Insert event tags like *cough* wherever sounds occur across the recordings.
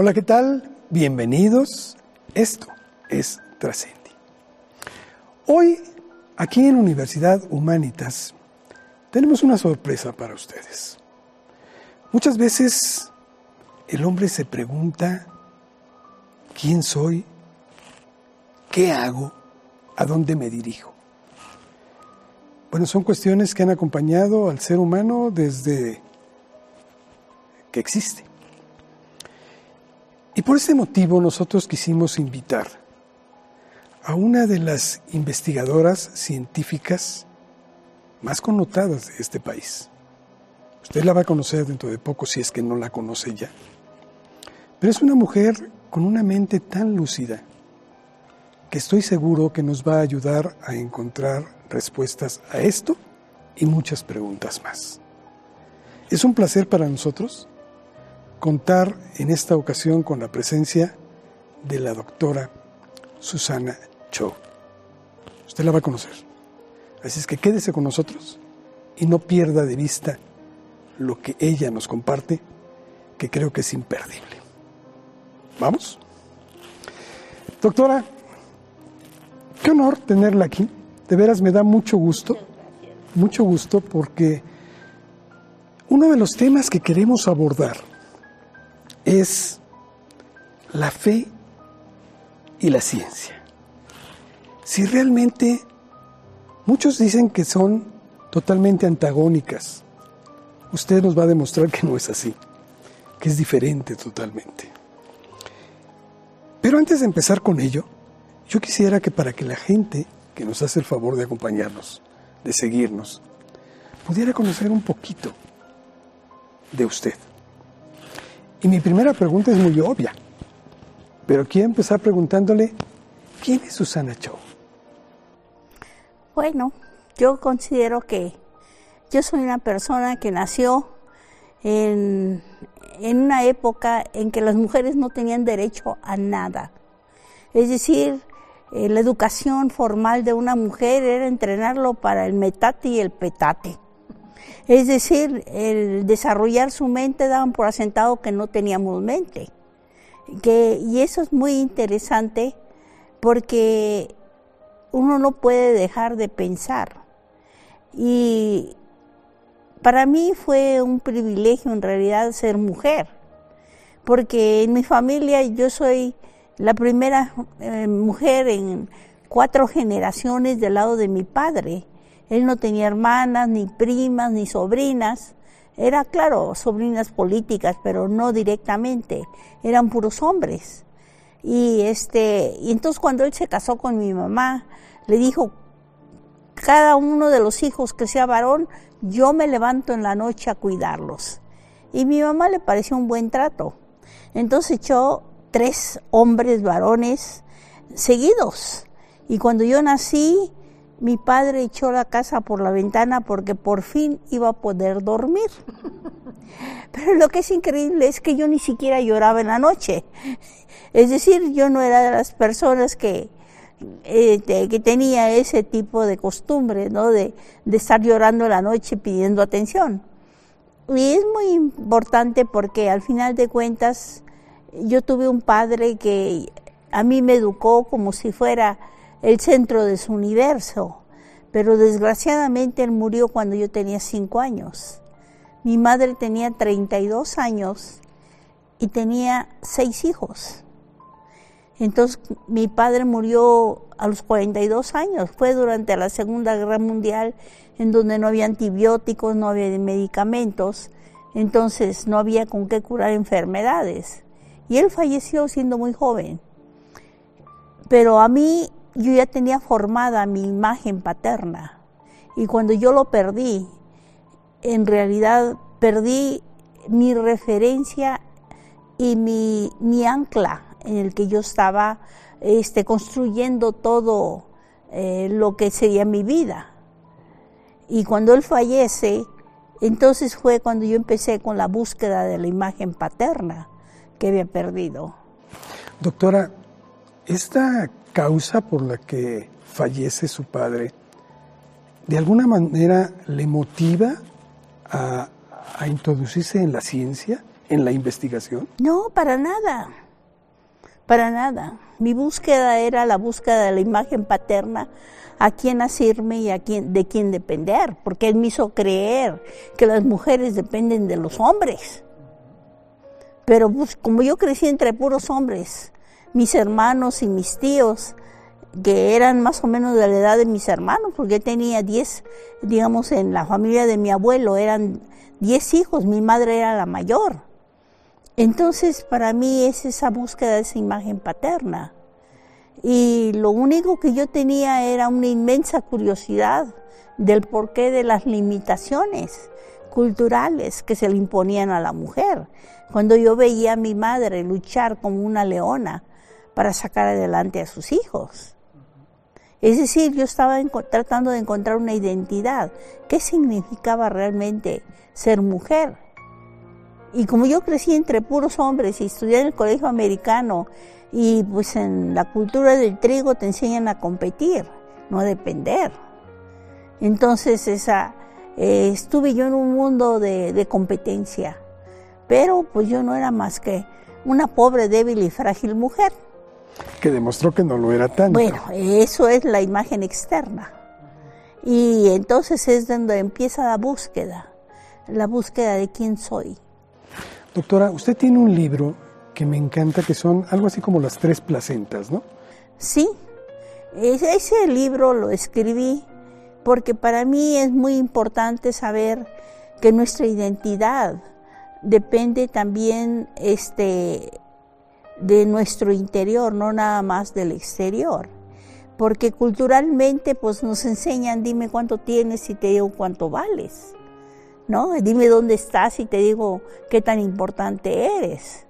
Hola, ¿qué tal? Bienvenidos. Esto es Trascendi. Hoy, aquí en Universidad Humanitas, tenemos una sorpresa para ustedes. Muchas veces el hombre se pregunta, ¿quién soy? ¿Qué hago? ¿A dónde me dirijo? Bueno, son cuestiones que han acompañado al ser humano desde que existe. Y por ese motivo nosotros quisimos invitar a una de las investigadoras científicas más connotadas de este país. Usted la va a conocer dentro de poco si es que no la conoce ya. Pero es una mujer con una mente tan lúcida que estoy seguro que nos va a ayudar a encontrar respuestas a esto y muchas preguntas más. Es un placer para nosotros contar en esta ocasión con la presencia de la doctora Susana Cho. Usted la va a conocer. Así es que quédese con nosotros y no pierda de vista lo que ella nos comparte, que creo que es imperdible. ¿Vamos? Doctora, qué honor tenerla aquí. De veras me da mucho gusto, mucho gusto porque uno de los temas que queremos abordar es la fe y la ciencia. Si realmente muchos dicen que son totalmente antagónicas, usted nos va a demostrar que no es así, que es diferente totalmente. Pero antes de empezar con ello, yo quisiera que para que la gente que nos hace el favor de acompañarnos, de seguirnos, pudiera conocer un poquito de usted. Y mi primera pregunta es muy obvia, pero quiero empezar preguntándole, ¿quién es Susana Chow? Bueno, yo considero que yo soy una persona que nació en, en una época en que las mujeres no tenían derecho a nada. Es decir, eh, la educación formal de una mujer era entrenarlo para el metate y el petate. Es decir, el desarrollar su mente daban por asentado que no teníamos mente. Que, y eso es muy interesante porque uno no puede dejar de pensar. Y para mí fue un privilegio en realidad ser mujer, porque en mi familia yo soy la primera eh, mujer en cuatro generaciones del lado de mi padre. Él no tenía hermanas, ni primas, ni sobrinas. Era, claro, sobrinas políticas, pero no directamente. Eran puros hombres. Y este, y entonces cuando él se casó con mi mamá, le dijo, cada uno de los hijos que sea varón, yo me levanto en la noche a cuidarlos. Y mi mamá le pareció un buen trato. Entonces echó tres hombres varones seguidos. Y cuando yo nací, mi padre echó la casa por la ventana porque por fin iba a poder dormir. *laughs* Pero lo que es increíble es que yo ni siquiera lloraba en la noche. Es decir, yo no era de las personas que, eh, que tenía ese tipo de costumbre, ¿no? De, de estar llorando en la noche pidiendo atención. Y es muy importante porque al final de cuentas yo tuve un padre que a mí me educó como si fuera el centro de su universo, pero desgraciadamente él murió cuando yo tenía cinco años. Mi madre tenía 32 años y tenía seis hijos. Entonces mi padre murió a los 42 años, fue durante la Segunda Guerra Mundial en donde no había antibióticos, no había medicamentos, entonces no había con qué curar enfermedades. Y él falleció siendo muy joven. Pero a mí yo ya tenía formada mi imagen paterna. Y cuando yo lo perdí, en realidad perdí mi referencia y mi, mi ancla en el que yo estaba este, construyendo todo eh, lo que sería mi vida. Y cuando él fallece, entonces fue cuando yo empecé con la búsqueda de la imagen paterna que había perdido. Doctora, esta causa por la que fallece su padre, ¿de alguna manera le motiva a, introducirse en la ciencia, en la investigación? No, para nada. Para nada. Mi búsqueda era la búsqueda de la imagen paterna, a quién asirme y a quién, de quién depender, porque él me hizo creer que las mujeres dependen de los hombres. Pero como yo crecí entre puros hombres, mis hermanos y mis tíos, que eran más o menos de la edad de mis hermanos, porque tenía 10, digamos, en la familia de mi abuelo eran 10 hijos, mi madre era la mayor. Entonces, para mí es esa búsqueda de esa imagen paterna. Y lo único que yo tenía era una inmensa curiosidad del porqué de las limitaciones culturales que se le imponían a la mujer. Cuando yo veía a mi madre luchar como una leona para sacar adelante a sus hijos. Es decir, yo estaba tratando de encontrar una identidad. ¿Qué significaba realmente ser mujer? Y como yo crecí entre puros hombres y estudié en el colegio americano, y pues en la cultura del trigo te enseñan a competir, no a depender. Entonces esa, eh, estuve yo en un mundo de, de competencia, pero pues yo no era más que una pobre, débil y frágil mujer. Que demostró que no lo era tanto. Bueno, eso es la imagen externa. Y entonces es donde empieza la búsqueda, la búsqueda de quién soy. Doctora, usted tiene un libro que me encanta, que son algo así como las tres placentas, ¿no? Sí, ese libro lo escribí porque para mí es muy importante saber que nuestra identidad depende también este, de nuestro interior, no nada más del exterior. Porque culturalmente pues nos enseñan, dime cuánto tienes y te digo cuánto vales. ¿No? Dime dónde estás y te digo qué tan importante eres.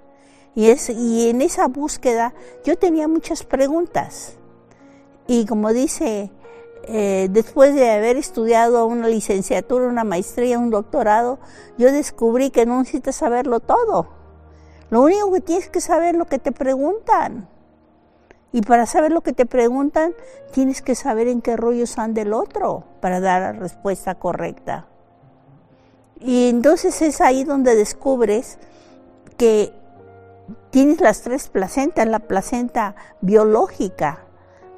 Y, es, y en esa búsqueda yo tenía muchas preguntas. Y como dice, eh, después de haber estudiado una licenciatura, una maestría, un doctorado, yo descubrí que no necesitas saberlo todo. Lo único que tienes que saber es lo que te preguntan. Y para saber lo que te preguntan, tienes que saber en qué rollos anda el otro para dar la respuesta correcta. Y entonces es ahí donde descubres que tienes las tres placentas, la placenta biológica,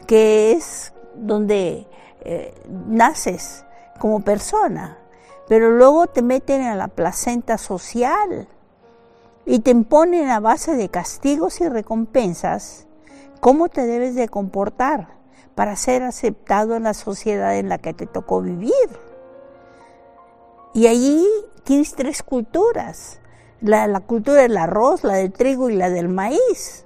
que es donde eh, naces como persona, pero luego te meten a la placenta social, y te imponen a base de castigos y recompensas cómo te debes de comportar para ser aceptado en la sociedad en la que te tocó vivir. Y allí tienes tres culturas, la, la cultura del arroz, la del trigo y la del maíz.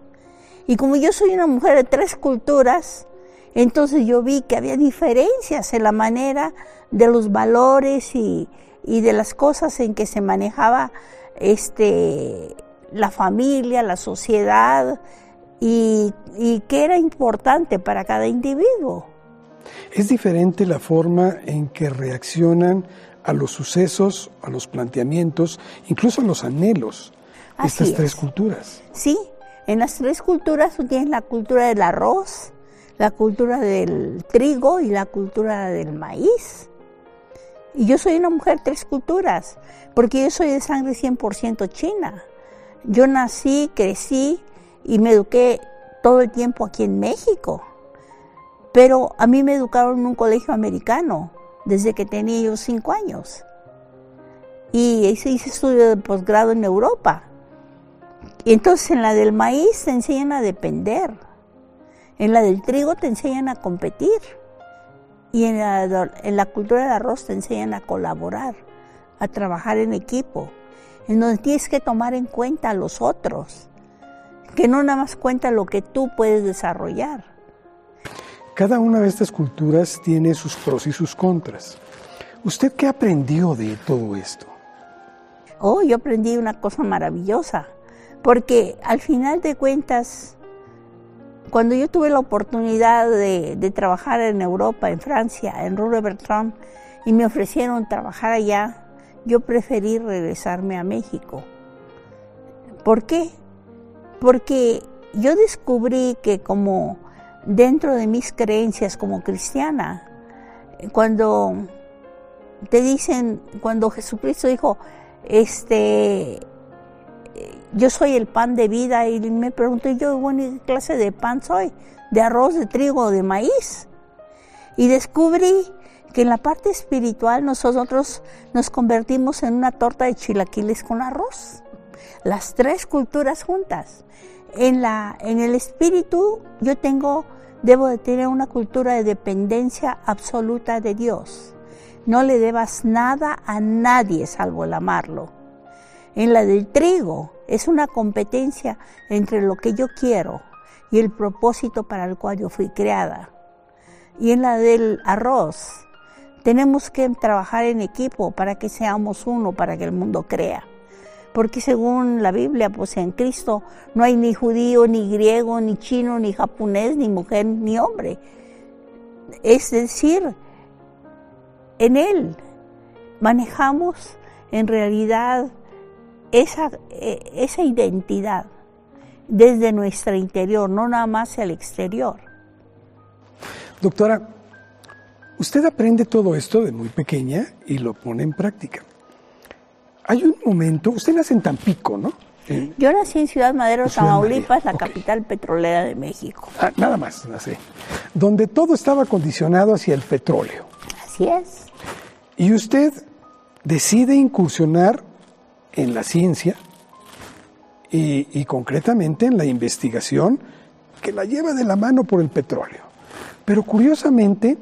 Y como yo soy una mujer de tres culturas, entonces yo vi que había diferencias en la manera de los valores y, y de las cosas en que se manejaba este, la familia, la sociedad y, y qué era importante para cada individuo. Es diferente la forma en que reaccionan a los sucesos, a los planteamientos, incluso a los anhelos de estas tres culturas. Sí, en las tres culturas tú tienes la cultura del arroz, la cultura del trigo y la cultura del maíz. Y yo soy una mujer tres culturas, porque yo soy de sangre 100% china. Yo nací, crecí y me eduqué todo el tiempo aquí en México. Pero a mí me educaron en un colegio americano desde que tenía yo cinco años. Y hice, hice estudio de posgrado en Europa. Y entonces en la del maíz te enseñan a depender. En la del trigo te enseñan a competir. Y en la, cultura del arroz te enseñan a colaborar, a trabajar en equipo, en donde tienes que tomar en cuenta a los otros, que no nada más cuenta lo que tú puedes desarrollar. Cada una de estas culturas tiene sus pros y sus contras. ¿Usted qué aprendió de todo esto? Oh, yo aprendí una cosa maravillosa, porque al final de cuentas cuando yo tuve la oportunidad de, trabajar en Europa, en Francia, en Rue Bertrand, y me ofrecieron trabajar allá, yo preferí regresarme a México. ¿Por qué? Porque yo descubrí que como dentro de mis creencias como cristiana, cuando te dicen, cuando Jesucristo dijo, este, yo soy el pan de vida y me pregunté yo, bueno, ¿qué clase de pan soy? ¿De arroz, de trigo de maíz? Y descubrí que en la parte espiritual nosotros nos convertimos en una torta de chilaquiles con arroz. Las tres culturas juntas. En, la, en el espíritu yo tengo, debo de tener una cultura de dependencia absoluta de Dios. No le debas nada a nadie salvo el amarlo. En la del trigo es una competencia entre lo que yo quiero y el propósito para el cual yo fui creada. Y en la del arroz tenemos que trabajar en equipo para que seamos uno, para que el mundo crea. Porque según la Biblia, pues en Cristo no hay ni judío, ni griego, ni chino, ni japonés, ni mujer, ni hombre. Es decir, en Él manejamos en realidad esa, e, esa identidad desde nuestro interior, no nada más al exterior. Doctora, usted aprende todo esto de muy pequeña y lo pone en práctica. Hay un momento, usted nace en Tampico, ¿no? Yo nací en Ciudad Madero, Tamaulipas, la capital petrolera de México. Ah, nada más, nací. Donde todo estaba condicionado hacia el petróleo. Así es. Y usted decide incursionar en la ciencia y, y, concretamente en la investigación que la lleva de la mano por el petróleo. Pero curiosamente,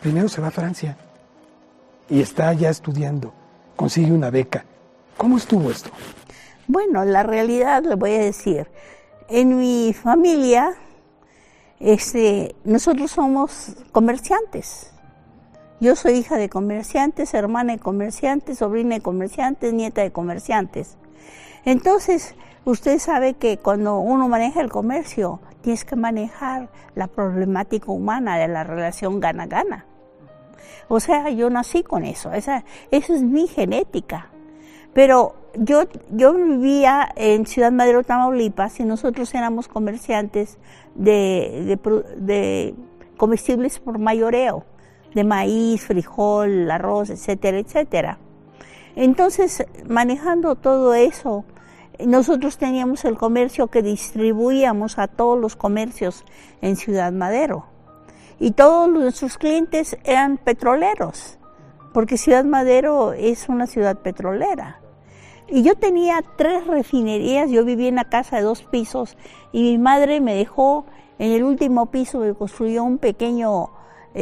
primero se va a Francia y está allá estudiando, consigue una beca. ¿Cómo estuvo esto? Bueno, la realidad le voy a decir, en mi familia, este, nosotros somos comerciantes. Yo soy hija de comerciantes, hermana de comerciantes, sobrina de comerciantes, nieta de comerciantes. Entonces, usted sabe que cuando uno maneja el comercio, tienes que manejar la problemática humana de la relación gana-gana. O sea, yo nací con eso, esa, es mi genética. Pero yo, yo vivía en Ciudad Madero, Tamaulipas, y nosotros éramos comerciantes de comestibles por mayoreo de maíz, frijol, arroz, etcétera, etcétera. Entonces, manejando todo eso, nosotros teníamos el comercio que distribuíamos a todos los comercios en Ciudad Madero. Y todos nuestros clientes eran petroleros, porque Ciudad Madero es una ciudad petrolera. Y yo tenía tres refinerías, yo vivía en una casa de dos pisos y mi madre me dejó en el último piso, me construyó un pequeño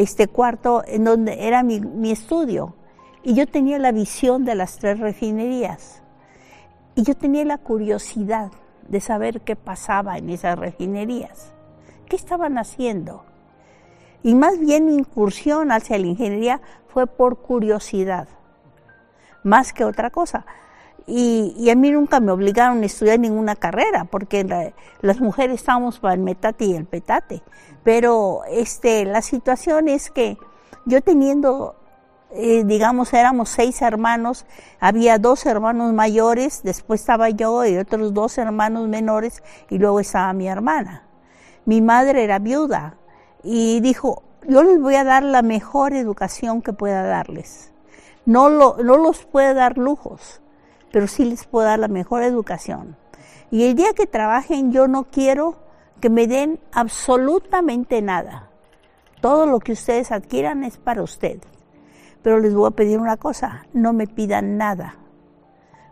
este cuarto en donde era mi, mi estudio. Y yo tenía la visión de las tres refinerías. Y yo tenía la curiosidad de saber qué pasaba en esas refinerías. ¿Qué estaban haciendo? Y más bien mi incursión hacia la ingeniería fue por curiosidad, más que otra cosa. Y, a mí nunca me obligaron a estudiar ninguna carrera, porque las mujeres estábamos para el metate y el petate. Pero este, la situación es que yo teniendo, eh, digamos, éramos seis hermanos, había dos hermanos mayores, después estaba yo y otros dos hermanos menores, y luego estaba mi hermana. Mi madre era viuda y dijo, yo les voy a dar la mejor educación que pueda darles. No, lo, no los puede dar lujos pero sí les puedo dar la mejor educación. Y el día que trabajen yo no quiero que me den absolutamente nada. Todo lo que ustedes adquieran es para ustedes. Pero les voy a pedir una cosa, no me pidan nada,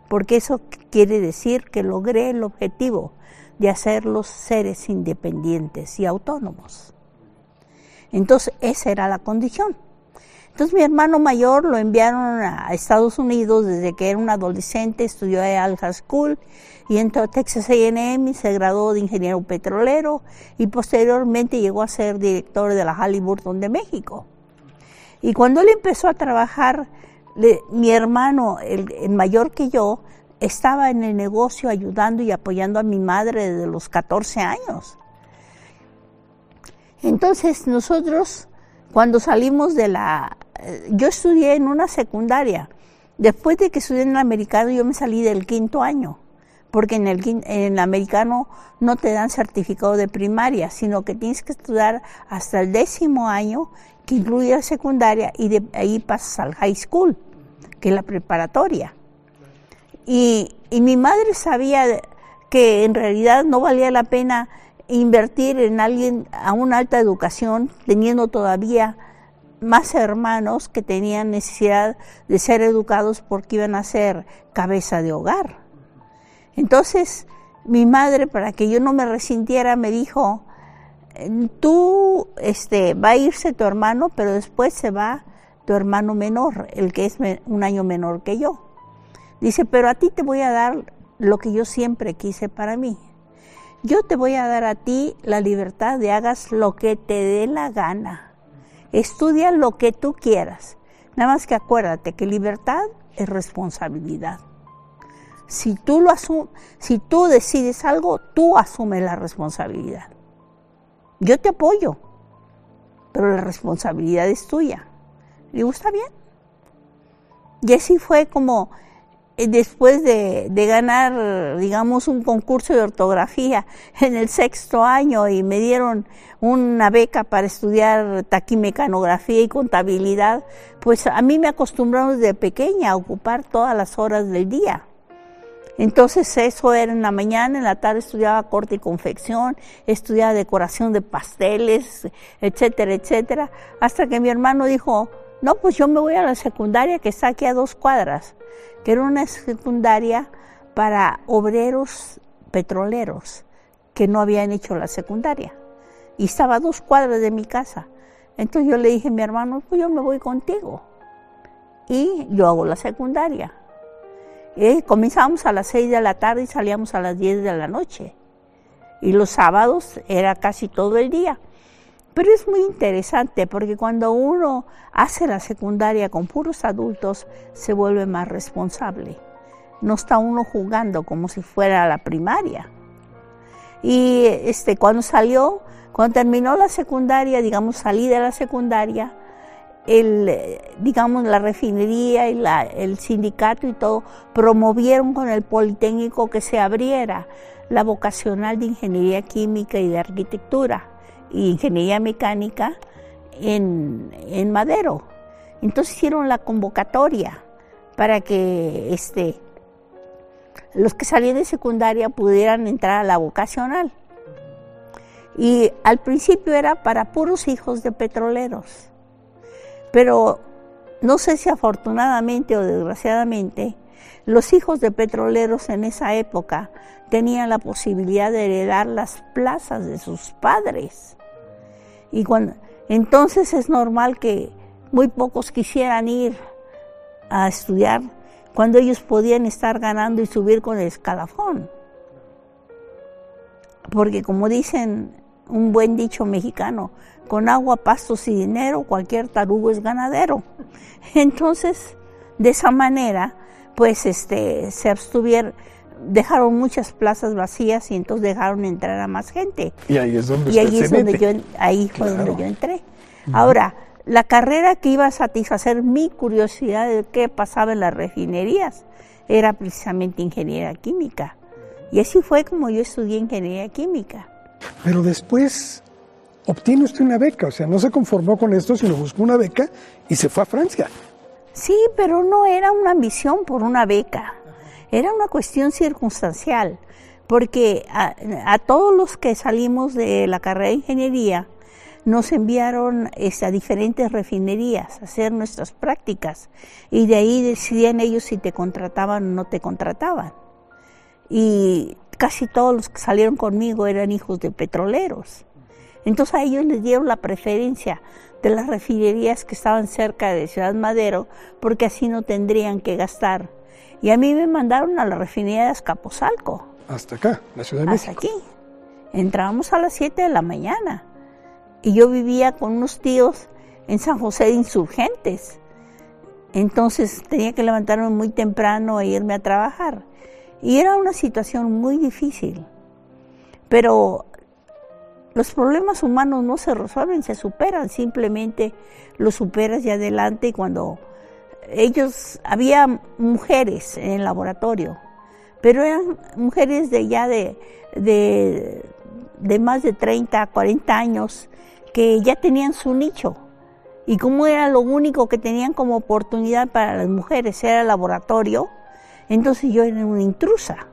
porque eso quiere decir que logré el objetivo de hacerlos seres independientes y autónomos. Entonces, esa era la condición. Entonces mi hermano mayor lo enviaron a Estados Unidos desde que era un adolescente, estudió en High School y entró a Texas A&M se graduó de ingeniero petrolero y posteriormente llegó a ser director de la Halliburton de México. Y cuando él empezó a trabajar, mi hermano, el, mayor que yo, estaba en el negocio ayudando y apoyando a mi madre desde los 14 años. Entonces nosotros, cuando salimos de la eh, yo estudié en una secundaria. Después de que estudié en el americano, yo me salí del quinto año, porque en el, en el americano no te dan certificado de primaria, sino que tienes que estudiar hasta el décimo año, que incluye la secundaria, y de ahí pasas al high school, que es la preparatoria. Y, y mi madre sabía que en realidad no valía la pena invertir en alguien a una alta educación, teniendo todavía más hermanos que tenían necesidad de ser educados porque iban a ser cabeza de hogar. Entonces, mi madre, para que yo no me resintiera, me dijo, tú, este, va a irse tu hermano, pero después se va tu hermano menor, el que es un año menor que yo. Dice, pero a ti te voy a dar lo que yo siempre quise para mí. Yo te voy a dar a ti la libertad de hagas lo que te dé la gana. Estudia lo que tú quieras. Nada más que acuérdate que libertad es responsabilidad. Si tú, lo si tú decides algo, tú asumes la responsabilidad. Yo te apoyo, pero la responsabilidad es tuya. Le está bien. Y así fue como después de, ganar, digamos, un concurso de ortografía en el sexto año y me dieron una beca para estudiar taquimecanografía y contabilidad, pues a mí me acostumbraron desde pequeña a ocupar todas las horas del día. Entonces eso era en la mañana, en la tarde estudiaba corte y confección, estudiaba decoración de pasteles, etcétera, etcétera, hasta que mi hermano dijo, no, pues yo me voy a la secundaria que está aquí a dos cuadras, que era una secundaria para obreros petroleros que no habían hecho la secundaria. Y estaba a dos cuadras de mi casa. Entonces yo le dije a mi hermano, pues yo me voy contigo. Y yo hago la secundaria. Eh, comenzábamos a las 6 de la tarde y salíamos a las 10 de la noche. Y los sábados era casi todo el día. Pero es muy interesante porque cuando uno hace la secundaria con puros adultos, se vuelve más responsable. No está uno jugando como si fuera la primaria. Y este, cuando salió, cuando terminó la secundaria, digamos, salí de la secundaria, el, digamos, la refinería y el sindicato y todo promovieron con el Politécnico que se abriera la vocacional de Ingeniería Química y de Arquitectura Ingeniería Mecánica en, en Madero. Entonces hicieron la convocatoria para que este, los que salían de secundaria pudieran entrar a la vocacional. Y al principio era para puros hijos de petroleros. Pero no sé si afortunadamente o desgraciadamente, los hijos de petroleros en esa época tenían la posibilidad de heredar las plazas de sus padres. Y cuando, entonces es normal que muy pocos quisieran ir a estudiar cuando ellos podían estar ganando y subir con el escalafón. Porque como dicen un buen dicho mexicano, con agua, pastos y dinero, cualquier tarugo es ganadero. *laughs* Entonces, de esa manera, pues este, se abstuvieron, dejaron muchas plazas vacías y entonces dejaron entrar a más gente. Y ahí es donde, y ahí es donde yo, ahí fue donde yo entré. Ahora, la carrera que iba a satisfacer mi curiosidad de qué pasaba en las refinerías era precisamente ingeniería química. Y así fue como yo estudié ingeniería química. Pero después obtiene usted una beca, o sea, no se conformó con esto, sino buscó una beca y se fue a Francia. Sí, pero no era una ambición por una beca, era una cuestión circunstancial, porque a, todos los que salimos de la carrera de ingeniería nos enviaron este, a diferentes refinerías a hacer nuestras prácticas y de ahí decidían ellos si te contrataban o no te contrataban. Y casi todos los que salieron conmigo eran hijos de petroleros. Entonces a ellos les dieron la preferencia de las refinerías que estaban cerca de Ciudad Madero, porque así no tendrían que gastar. Y a mí me mandaron a la refinería de Azcapotzalco. Hasta acá, la Ciudad de Hasta aquí. Entrábamos a las 7 de la mañana. Y yo vivía con unos tíos en San José de Insurgentes. Entonces tenía que levantarme muy temprano e irme a trabajar. Y era una situación muy difícil. Pero los problemas humanos no se resuelven, se superan, simplemente los superas y adelante y cuando ellos, había mujeres en el laboratorio, pero eran mujeres de ya de, de, de más de 30, 40 años que ya tenían su nicho. Y como era lo único que tenían como oportunidad para las mujeres, era el laboratorio, Entonces yo era una intrusa.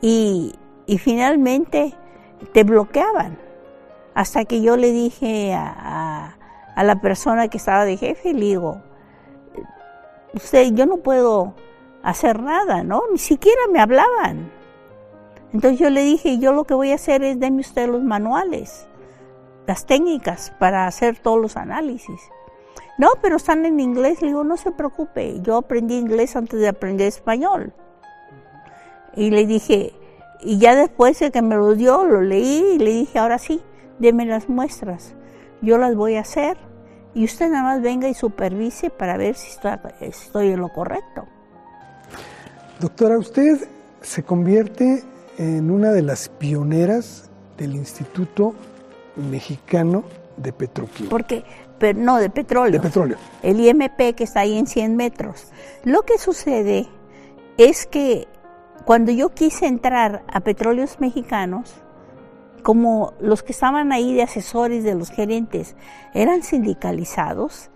Y, finalmente te bloqueaban. Hasta que yo le dije a, a, la persona que estaba de jefe, le digo, usted, yo no puedo hacer nada, ¿no? Ni siquiera me hablaban. Entonces yo le dije, yo lo que voy a hacer es denme usted los manuales, las técnicas para hacer todos los análisis. No, pero están en inglés. Le digo, no se preocupe, yo aprendí inglés antes de aprender español. Y le dije, y ya después de que me lo dio, lo leí y le dije, ahora sí, deme las muestras. Yo las voy a hacer y usted nada más venga y supervise para ver si estoy, estoy en lo correcto. Doctora, usted se convierte en una de las pioneras del Instituto Mexicano de Petroquímica. Porque, pero no, de petróleo. De petróleo. El IMP que está ahí en 100 metros. Lo que sucede es que cuando yo quise entrar a Petróleos Mexicanos, como los que estaban ahí de asesores de los gerentes eran sindicalizados,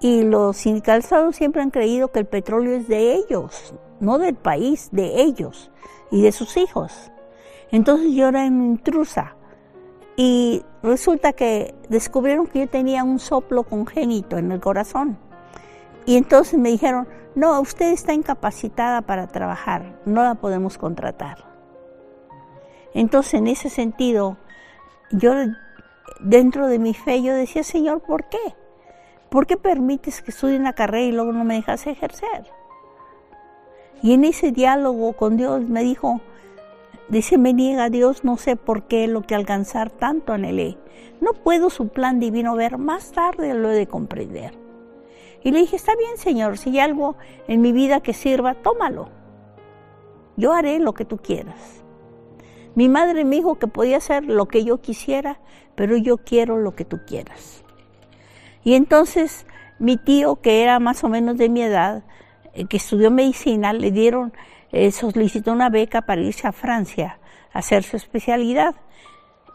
y los sindicalizados siempre han creído que el petróleo es de ellos, no del país, de ellos y de sus hijos. Entonces yo era una intrusa y resulta que descubrieron que yo tenía un soplo congénito en el corazón. Y entonces me dijeron, no, usted está incapacitada para trabajar, no la podemos contratar. Entonces en ese sentido, yo dentro de mi fe, yo decía, Señor, ¿por qué? ¿Por qué permites que estudie una carrera y luego no me dejas ejercer? Y en ese diálogo con Dios me dijo, dice, me niega Dios, no sé por qué lo que alcanzar tanto anhelé. No puedo su plan divino ver, más tarde lo he de comprender. Y le dije, está bien Señor, si hay algo en mi vida que sirva, tómalo. Yo haré lo que tú quieras. Mi madre me dijo que podía hacer lo que yo quisiera, pero yo quiero lo que tú quieras. Y entonces mi tío, que era más o menos de mi edad, eh, que estudió medicina, le dieron, eh, solicitó una beca para irse a Francia a hacer su especialidad.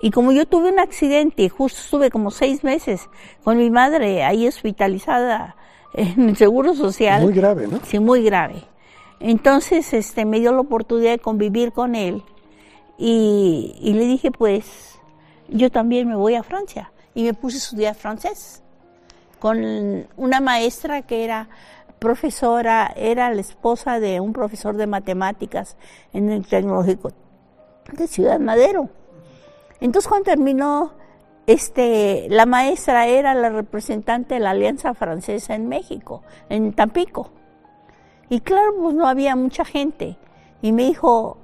Y como yo tuve un accidente, justo estuve como seis meses con mi madre ahí hospitalizada *laughs* en el Seguro Social. Muy grave, ¿no? Sí, muy grave. Entonces, este, me dio la oportunidad de convivir con él y, le dije, pues, yo también me voy a Francia. Y me puse a estudiar francés con una maestra que era profesora, era la esposa de un profesor de matemáticas en el tecnológico de Ciudad Madero. Entonces cuando terminó, este, la maestra era la representante de la Alianza Francesa en México, en Tampico. Y claro, pues no había mucha gente. Y me dijo,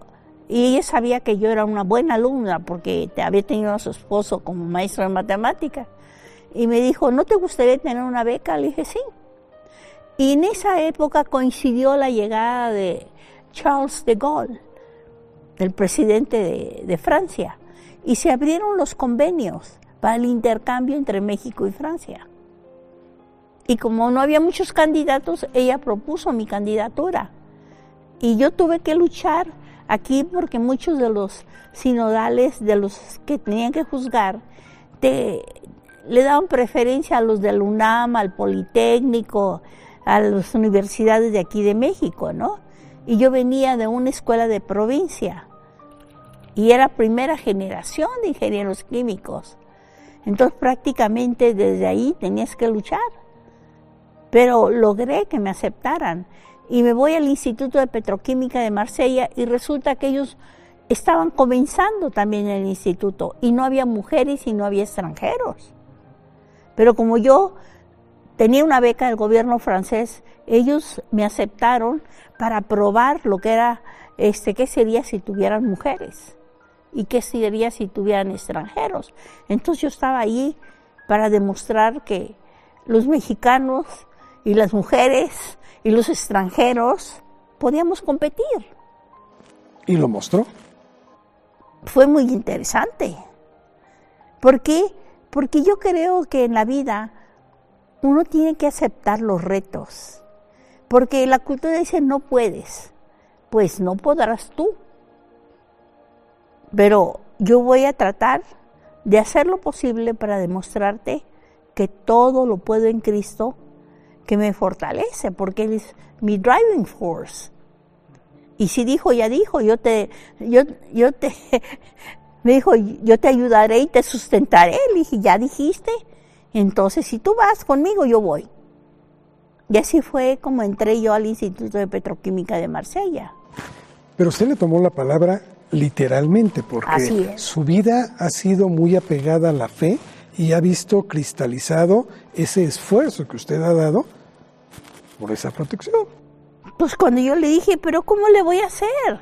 y ella sabía que yo era una buena alumna porque había tenido a su esposo como maestro de matemáticas. Y me dijo, ¿no te gustaría tener una beca? Le dije, sí. Y en esa época coincidió la llegada de Charles de Gaulle, el presidente de, Francia, y se abrieron los convenios para el intercambio entre México y Francia. Y como no había muchos candidatos, ella propuso mi candidatura. Y yo tuve que luchar aquí porque muchos de los sinodales, de los que tenían que juzgar, le daban preferencia a los del UNAM, al Politécnico, a las universidades de aquí de México, ¿no? Y yo venía de una escuela de provincia y era primera generación de ingenieros químicos. Entonces prácticamente desde ahí tenías que luchar. Pero logré que me aceptaran y me voy al Instituto de Petroquímica de Marsella y resulta que ellos estaban comenzando también en el instituto y no había mujeres y no había extranjeros. Pero como yo tenía una beca del gobierno francés, ellos me aceptaron para probar lo que era, este, qué sería si tuvieran mujeres y qué sería si tuvieran extranjeros. Entonces yo estaba ahí para demostrar que los mexicanos y las mujeres y los extranjeros podíamos competir. ¿Y lo mostró? Fue muy interesante. ¿Por qué? Porque yo creo que en la vida uno tiene que aceptar los retos. Porque la cultura dice no puedes, pues no podrás tú. Pero yo voy a tratar de hacer lo posible para demostrarte que todo lo puedo en Cristo que me fortalece, porque Él es mi driving force. Y si dijo, ya dijo, yo te, yo, yo te, *laughs* me dijo, yo te ayudaré y te sustentaré. Le dije, ya dijiste. Entonces, si tú vas conmigo, yo voy. Y así fue como entré yo al Instituto de Petroquímica de Marsella. Pero usted le tomó la palabra literalmente, porque su vida ha sido muy apegada a la fe y ha visto cristalizado ese esfuerzo que usted ha dado por esa protección. Pues cuando yo le dije, pero ¿cómo le voy a hacer?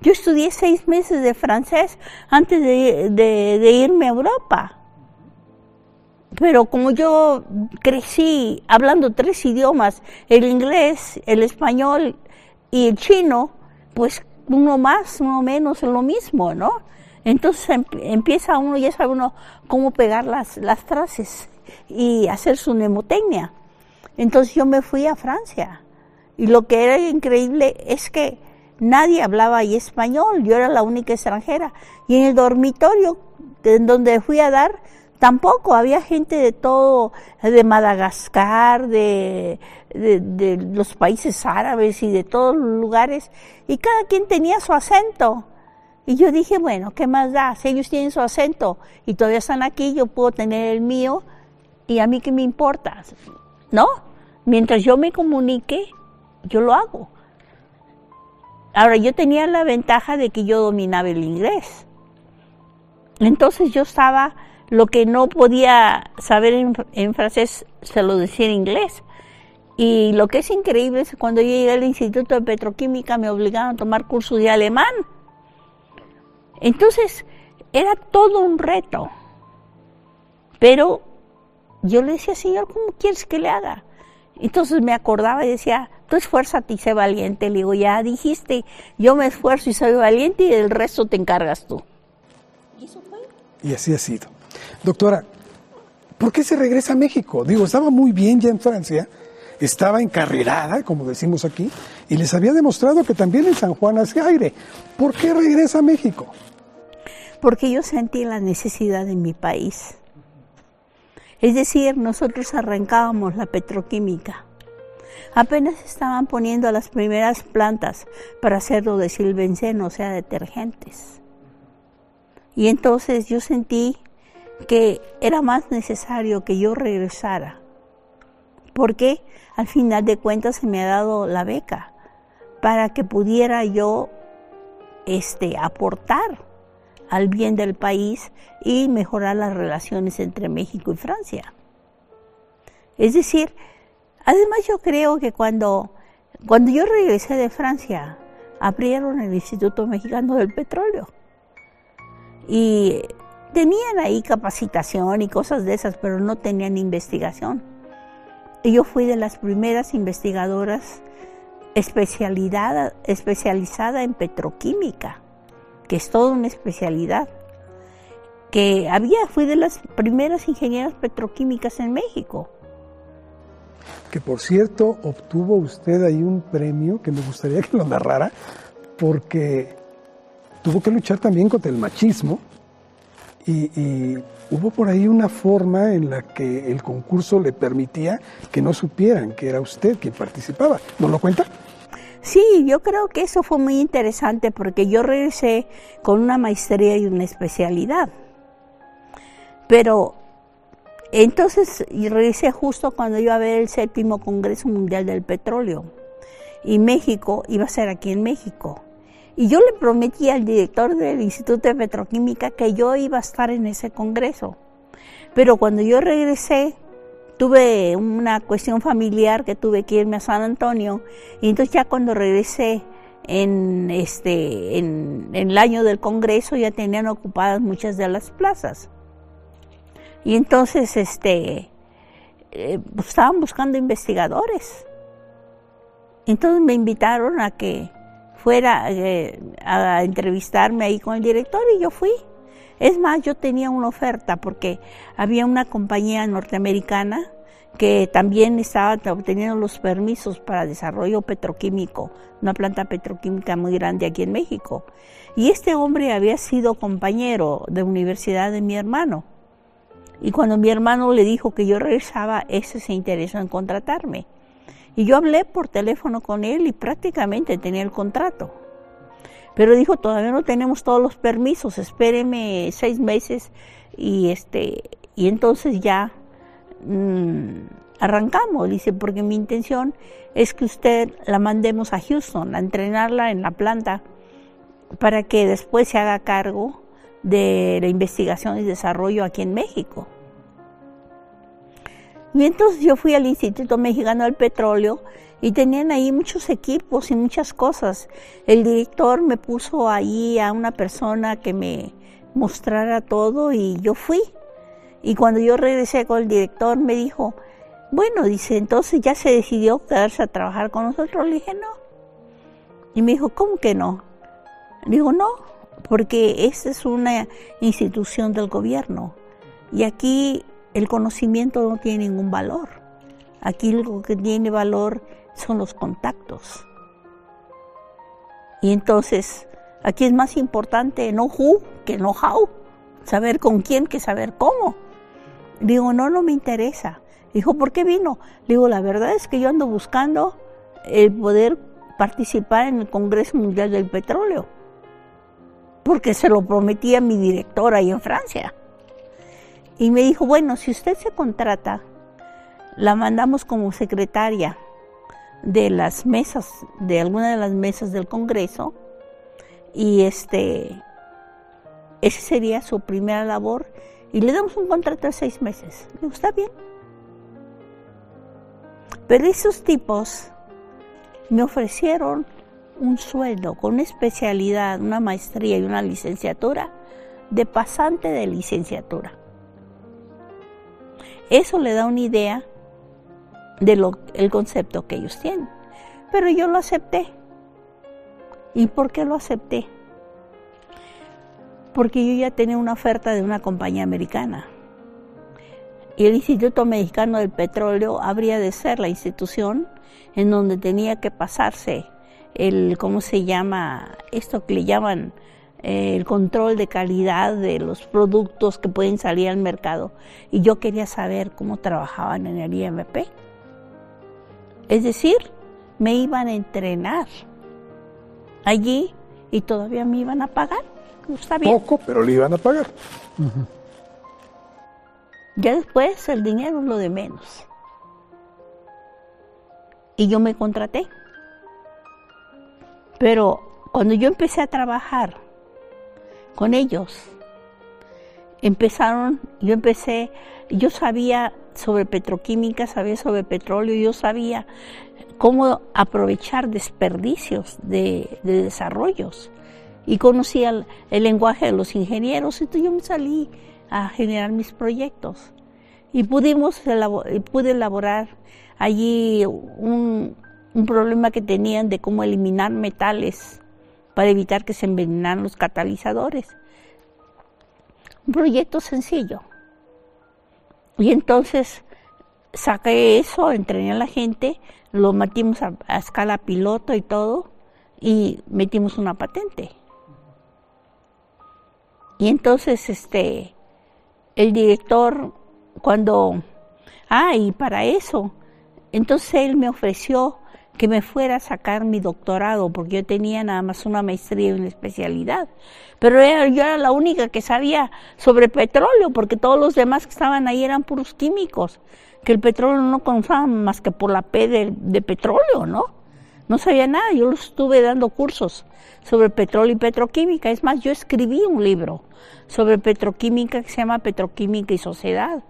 Yo estudié seis meses de francés antes de, de irme a Europa. Pero como yo crecí hablando tres idiomas, el inglés, el español y el chino, pues uno más, uno menos es lo mismo, ¿no? Entonces em, empieza uno, ya sabe uno cómo pegar las, las frases y hacer su mnemotecnia. Entonces yo me fui a Francia y lo que era increíble es que nadie hablaba ahí español, yo era la única extranjera. Y en el dormitorio en donde fui a dar, tampoco había gente de todo, de Madagascar, de, de, los países árabes y de todos los lugares, y cada quien tenía su acento. Y yo dije, bueno, ¿qué más da? Si ellos tienen su acento y todavía están aquí, yo puedo tener el mío, y a mí qué me importa, ¿no? Mientras yo me comunique, yo lo hago. Ahora, yo tenía la ventaja de que yo dominaba el inglés. Entonces yo estaba lo que no podía saber en, francés se lo decía en inglés. Y lo que es increíble es que cuando yo llegué al Instituto de Petroquímica me obligaron a tomar cursos de alemán. Entonces, era todo un reto. Pero yo le decía, Señor, ¿cómo quieres que le haga? Entonces me acordaba y decía, tú esfuérzate y sé valiente. Le digo, ya dijiste, yo me esfuerzo y soy valiente y el resto te encargas tú. Y eso fue. Y así ha sido. Doctora, ¿por qué se regresa a México? Digo, estaba muy bien ya en Francia, estaba encarrerada, como decimos aquí, y les había demostrado que también en San Juan hace aire. ¿Por qué regresa a México? Porque yo sentí la necesidad de mi país. Es decir, nosotros arrancábamos la petroquímica. Apenas estaban poniendo las primeras plantas para hacerlo de silbenceno, o sea, detergentes. Y entonces yo sentí que era más necesario que yo regresara, porque al final de cuentas se me ha dado la beca para que pudiera yo este, aportar al bien del país y mejorar las relaciones entre México y Francia. Es decir, además yo creo que cuando, cuando yo regresé de Francia, abrieron el Instituto Mexicano del Petróleo. Y Tenían ahí capacitación y cosas de esas, pero no tenían investigación. Y yo fui de las primeras investigadoras especialidad, especializada en petroquímica, que es toda una especialidad. Que había, fui de las primeras ingenieras petroquímicas en México. Que por cierto, obtuvo usted ahí un premio que me gustaría que lo narrara, porque tuvo que luchar también contra el machismo y, hubo por ahí una forma en la que el concurso le permitía que no supieran que era usted quien participaba. ¿No lo cuenta? Sí, yo creo que eso fue muy interesante porque yo regresé con una maestría y una especialidad. Pero entonces regresé justo cuando iba a ver el séptimo Congreso Mundial del Petróleo. Y México iba a ser aquí en México. Y yo le prometí al director del Instituto de Petroquímica que yo iba a estar en ese congreso. Pero cuando yo regresé, tuve una cuestión familiar que tuve que irme a San Antonio. Y entonces ya cuando regresé en, este, en, el año del congreso ya tenían ocupadas muchas de las plazas. Y entonces este, eh, pues, estaban buscando investigadores. Entonces me invitaron a que fuera eh, a entrevistarme ahí con el director y yo fui. Es más, yo tenía una oferta porque había una compañía norteamericana que también estaba obteniendo los permisos para desarrollo petroquímico, una planta petroquímica muy grande aquí en México. Y este hombre había sido compañero de universidad de mi hermano. Y cuando mi hermano le dijo que yo regresaba, ese se interesó en contratarme. Y yo hablé por teléfono con él y prácticamente tenía el contrato. Pero dijo, todavía no tenemos todos los permisos, espéreme seis meses y este y entonces ya mm, arrancamos, dice, porque mi intención es que usted la mandemos a Houston a entrenarla en la planta para que después se haga cargo de la investigación y desarrollo aquí en México. Y entonces yo fui al Instituto Mexicano del Petróleo y tenían ahí muchos equipos y muchas cosas. El director me puso ahí a una persona que me mostrara todo y yo fui. Y cuando yo regresé con el director me dijo, bueno, dice, entonces ya se decidió quedarse a trabajar con nosotros. Le dije, no. Y me dijo, ¿cómo que no? Le digo, no, porque esta es una institución del gobierno. Y aquí el conocimiento no tiene ningún valor. Aquí lo que tiene valor son los contactos. Y entonces, aquí es más importante no who que no how. Saber con quién que saber cómo. Digo, no, no me interesa. Dijo, ¿por qué vino? Digo, la verdad es que yo ando buscando el poder participar en el Congreso Mundial del Petróleo. Porque se lo prometí a mi directora ahí en Francia. Y me dijo, bueno, si usted se contrata, la mandamos como secretaria de las mesas, de alguna de las mesas del Congreso, y este, sería su primera labor, y le damos un contrato de seis meses. Le está bien. Pero esos tipos me ofrecieron un sueldo con una especialidad, una maestría y una licenciatura de pasante de licenciatura. Eso le da una idea del concepto que ellos tienen. Pero yo lo acepté. ¿Y por qué lo acepté? Porque yo ya tenía una oferta de una compañía americana. Y el Instituto Mexicano del Petróleo habría de ser la institución en donde tenía que pasarse el, ¿cómo se llama? Esto que le llaman el control de calidad de los productos que pueden salir al mercado y yo quería saber cómo trabajaban en el IMP. Es decir, me iban a entrenar allí y todavía me iban a pagar. Está bien. Poco, pero le iban a pagar. Ya después el dinero es lo de menos. Y yo me contraté. Pero cuando yo empecé a trabajar con ellos. Empezaron, yo empecé, yo sabía sobre petroquímica, sabía sobre petróleo, yo sabía cómo aprovechar desperdicios de, desarrollos y conocía el, lenguaje de los ingenieros, entonces yo me salí a generar mis proyectos y pudimos pude elaborar allí un, un problema que tenían de cómo eliminar metales para evitar que se envenenaran los catalizadores. Un proyecto sencillo. Y entonces saqué eso, entrené a la gente, lo metimos a, escala piloto y todo, y metimos una patente. Y entonces este el director cuando ah, y para eso, entonces él me ofreció que me fuera a sacar mi doctorado, porque yo tenía nada más una maestría y una especialidad. Pero yo era la única que sabía sobre petróleo, porque todos los demás que estaban ahí eran puros químicos, que el petróleo no contaban más que por la P de, petróleo, ¿no? No sabía nada, yo estuve dando cursos sobre petróleo y petroquímica. Es más, yo escribí un libro sobre petroquímica que se llama Petroquímica y Sociedad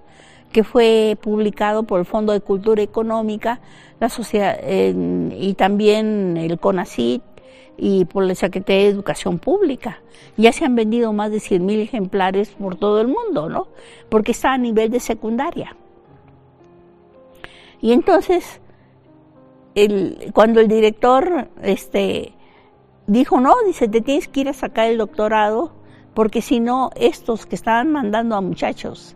que fue publicado por el Fondo de Cultura Económica, la sociedad y también el CONACYT y por la Secretaría de Educación Pública. Ya se han vendido más de 100.000 ejemplares por todo el mundo, ¿no? Porque está a nivel de secundaria. Y entonces, cuando el director este, dijo, no, dice, te tienes que ir a sacar el doctorado, porque si no, estos que estaban mandando a muchachos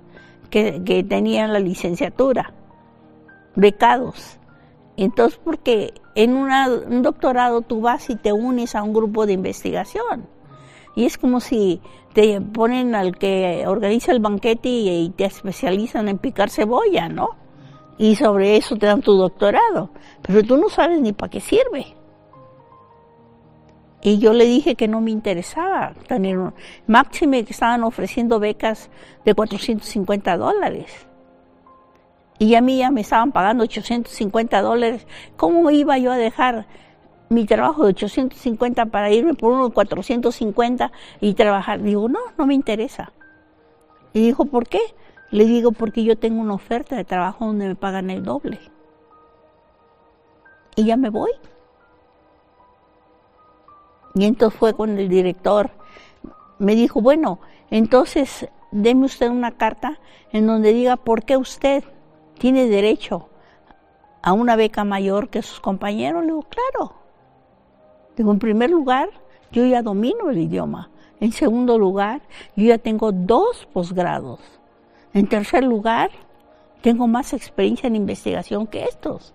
que, tenían la licenciatura, becados. Entonces, porque en un doctorado tú vas y te unes a un grupo de investigación. Y es como si te ponen al que organiza el banquete y, te especializan en picar cebolla, ¿no? Y sobre eso te dan tu doctorado. Pero tú no sabes ni para qué sirve. Y yo le dije que no me interesaba tener un... Máxime que estaban ofreciendo becas de 450 dólares. Y a mí ya me estaban pagando 850 dólares. ¿Cómo iba yo a dejar mi trabajo de 850 para irme por uno de 450 y trabajar? Digo, no, no me interesa. Y dijo, ¿por qué? Le digo, porque yo tengo una oferta de trabajo donde me pagan el doble. Y ya me voy. Y entonces fue cuando el director me dijo, bueno, entonces deme usted una carta en donde diga por qué usted tiene derecho a una beca mayor que sus compañeros. Le digo, claro. Digo, en primer lugar, yo ya domino el idioma. En segundo lugar, yo ya tengo dos posgrados. En tercer lugar, tengo más experiencia en investigación que estos.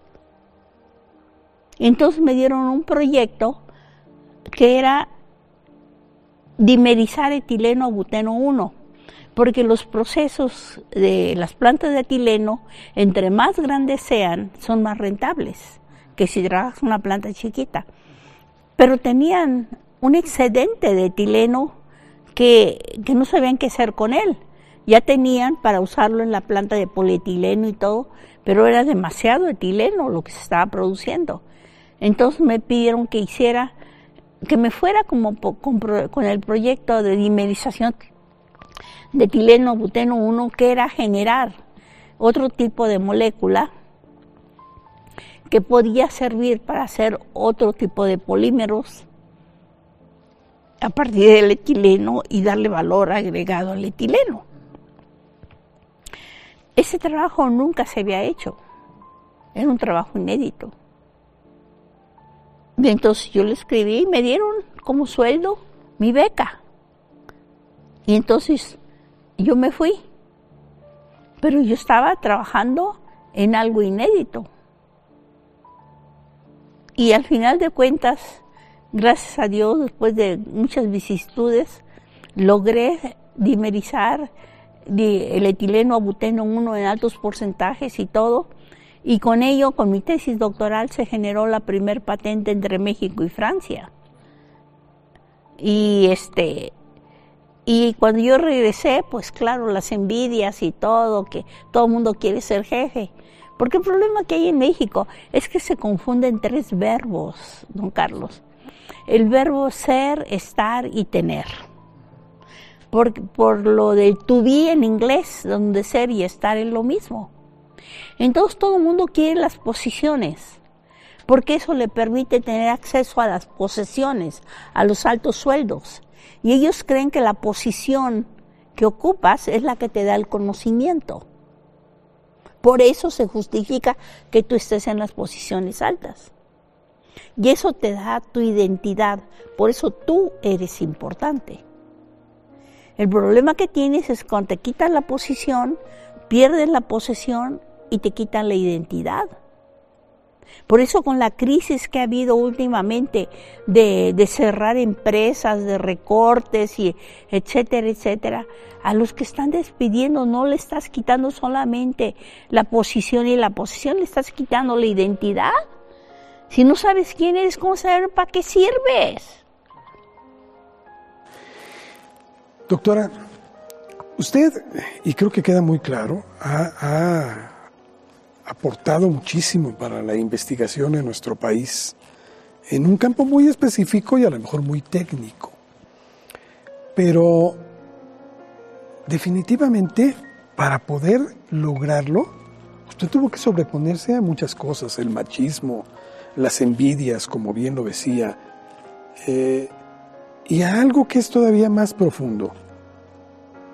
Entonces me dieron un proyecto que era dimerizar etileno a buteno 1, porque los procesos de las plantas de etileno, entre más grandes sean, son más rentables que si trabajas una planta chiquita. Pero tenían un excedente de etileno que, que no sabían qué hacer con él. Ya tenían para usarlo en la planta de polietileno y todo, pero era demasiado etileno lo que se estaba produciendo. Entonces me pidieron que hiciera que me fuera como con, el proyecto de dimerización de etileno buteno 1, que era generar otro tipo de molécula que podía servir para hacer otro tipo de polímeros a partir del etileno y darle valor agregado al etileno. Ese trabajo nunca se había hecho, era un trabajo inédito. Entonces yo le escribí y me dieron como sueldo mi beca. Y entonces yo me fui. Pero yo estaba trabajando en algo inédito. Y al final de cuentas, gracias a Dios, después de muchas vicisitudes, logré dimerizar el etileno a buteno 1 en altos porcentajes y todo, y con ello, con mi tesis doctoral, se generó la primer patente entre México y Francia. Y este, y cuando yo regresé, pues claro, las envidias y todo, que todo el mundo quiere ser jefe. Porque el problema que hay en México es que se confunden tres verbos, don Carlos. El verbo ser, estar y tener. Por, por lo de to be en inglés, donde ser y estar es lo mismo. Entonces todo el mundo quiere las posiciones, porque eso le permite tener acceso a las posesiones, a los altos sueldos. Y ellos creen que la posición que ocupas es la que te da el conocimiento. Por eso se justifica que tú estés en las posiciones altas. Y eso te da tu identidad. Por eso tú eres importante. El problema que tienes es cuando te quitan la posición, pierdes la posesión y te quitan la identidad. Por eso con la crisis que ha habido últimamente de, cerrar empresas, de recortes y etcétera, etcétera, a los que están despidiendo no le estás quitando solamente la posición y la posición, le estás quitando la identidad. Si no sabes quién eres, ¿cómo saber para qué sirves? Doctora, usted, y creo que queda muy claro, ha aportado muchísimo para la investigación en nuestro país, en un campo muy específico y a lo mejor muy técnico. Pero definitivamente para poder lograrlo, usted tuvo que sobreponerse a muchas cosas, el machismo, las envidias, como bien lo decía, eh, y a algo que es todavía más profundo.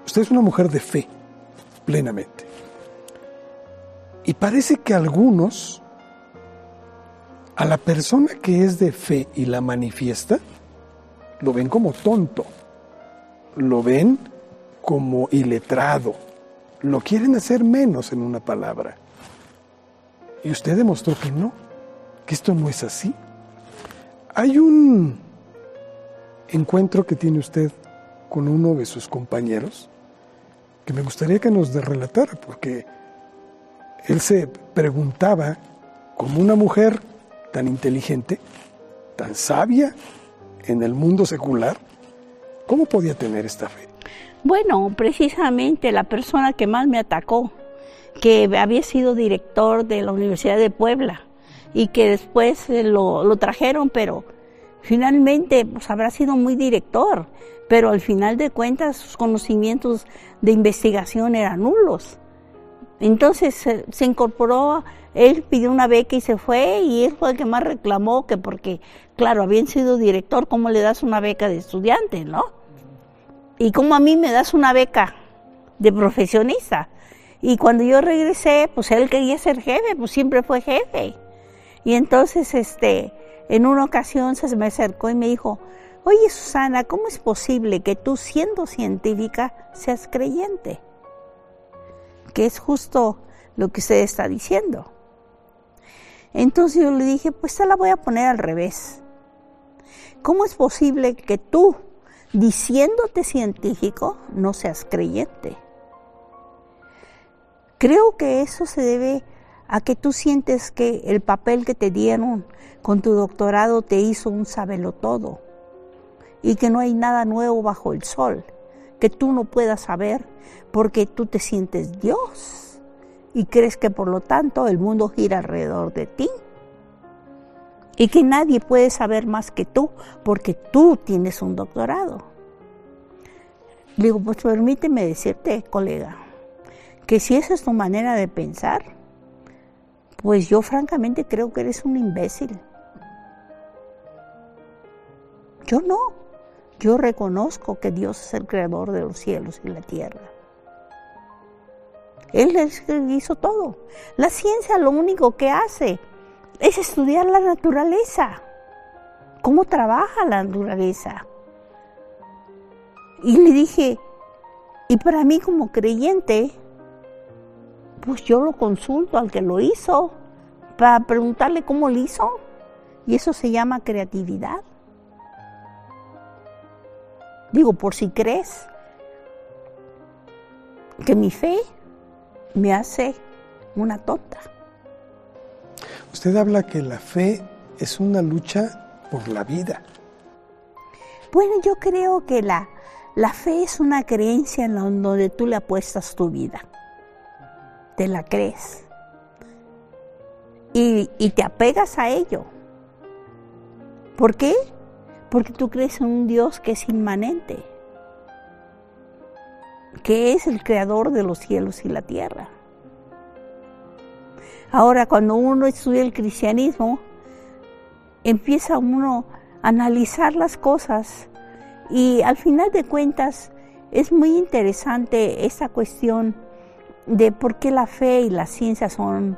Usted es una mujer de fe, plenamente. Y parece que algunos, a la persona que es de fe y la manifiesta, lo ven como tonto, lo ven como iletrado, lo quieren hacer menos en una palabra. Y usted demostró que no, que esto no es así. Hay un encuentro que tiene usted con uno de sus compañeros que me gustaría que nos relatara, porque él se preguntaba, como una mujer tan inteligente, tan sabia en el mundo secular, ¿cómo podía tener esta fe? Bueno, precisamente la persona que más me atacó, que había sido director de la Universidad de Puebla y que después lo, lo trajeron, pero finalmente pues, habrá sido muy director, pero al final de cuentas sus conocimientos de investigación eran nulos. Entonces se, incorporó, él pidió una beca y se fue y él fue el que más reclamó que porque, claro, habían sido director, ¿cómo le das una beca de estudiante, no? Y cómo a mí me das una beca de profesionista. Y cuando yo regresé, pues él quería ser jefe, pues siempre fue jefe. Y entonces, este, en una ocasión se me acercó y me dijo, oye Susana, ¿cómo es posible que tú siendo científica seas creyente? Que es justo lo que usted está diciendo. Entonces yo le dije, pues te la voy a poner al revés. ¿Cómo es posible que tú, diciéndote científico, no seas creyente? Creo que eso se debe a que tú sientes que el papel que te dieron con tu doctorado te hizo un todo y que no hay nada nuevo bajo el sol que tú no puedas saber porque tú te sientes Dios y crees que por lo tanto el mundo gira alrededor de ti y que nadie puede saber más que tú porque tú tienes un doctorado. Digo, pues permíteme decirte, colega, que si esa es tu manera de pensar, pues yo francamente creo que eres un imbécil. Yo no. Yo reconozco que Dios es el creador de los cielos y la tierra. Él hizo todo. La ciencia lo único que hace es estudiar la naturaleza, cómo trabaja la naturaleza. Y le dije, y para mí como creyente, pues yo lo consulto al que lo hizo para preguntarle cómo lo hizo. Y eso se llama creatividad. Digo, por si crees que mi fe me hace una tonta. Usted habla que la fe es una lucha por la vida. Bueno, yo creo que la, la fe es una creencia en donde tú le apuestas tu vida. Te la crees. Y, y te apegas a ello. ¿Por qué? Porque tú crees en un Dios que es inmanente, que es el creador de los cielos y la tierra. Ahora, cuando uno estudia el cristianismo, empieza uno a analizar las cosas y al final de cuentas es muy interesante esta cuestión de por qué la fe y la ciencia son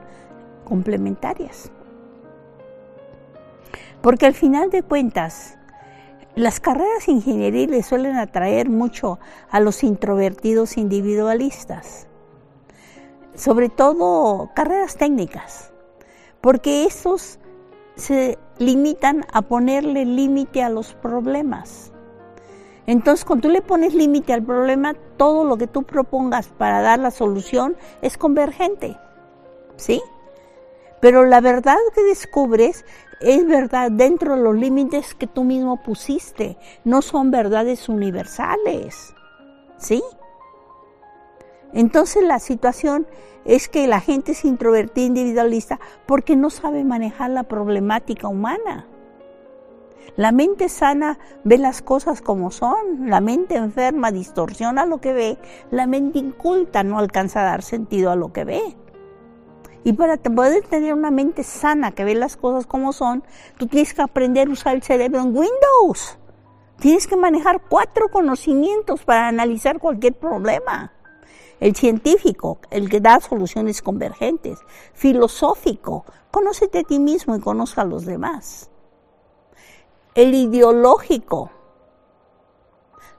complementarias. Porque al final de cuentas, las carreras ingenieriles suelen atraer mucho a los introvertidos individualistas, sobre todo carreras técnicas, porque estos se limitan a ponerle límite a los problemas. Entonces, cuando tú le pones límite al problema, todo lo que tú propongas para dar la solución es convergente. ¿Sí? Pero la verdad que descubres es verdad dentro de los límites que tú mismo pusiste, no son verdades universales. ¿Sí? Entonces la situación es que la gente es introvertida, individualista, porque no sabe manejar la problemática humana. La mente sana ve las cosas como son, la mente enferma distorsiona lo que ve, la mente inculta no alcanza a dar sentido a lo que ve. Y para poder tener una mente sana que ve las cosas como son, tú tienes que aprender a usar el cerebro en Windows. Tienes que manejar cuatro conocimientos para analizar cualquier problema. El científico, el que da soluciones convergentes. Filosófico, conócete a ti mismo y conozca a los demás. El ideológico,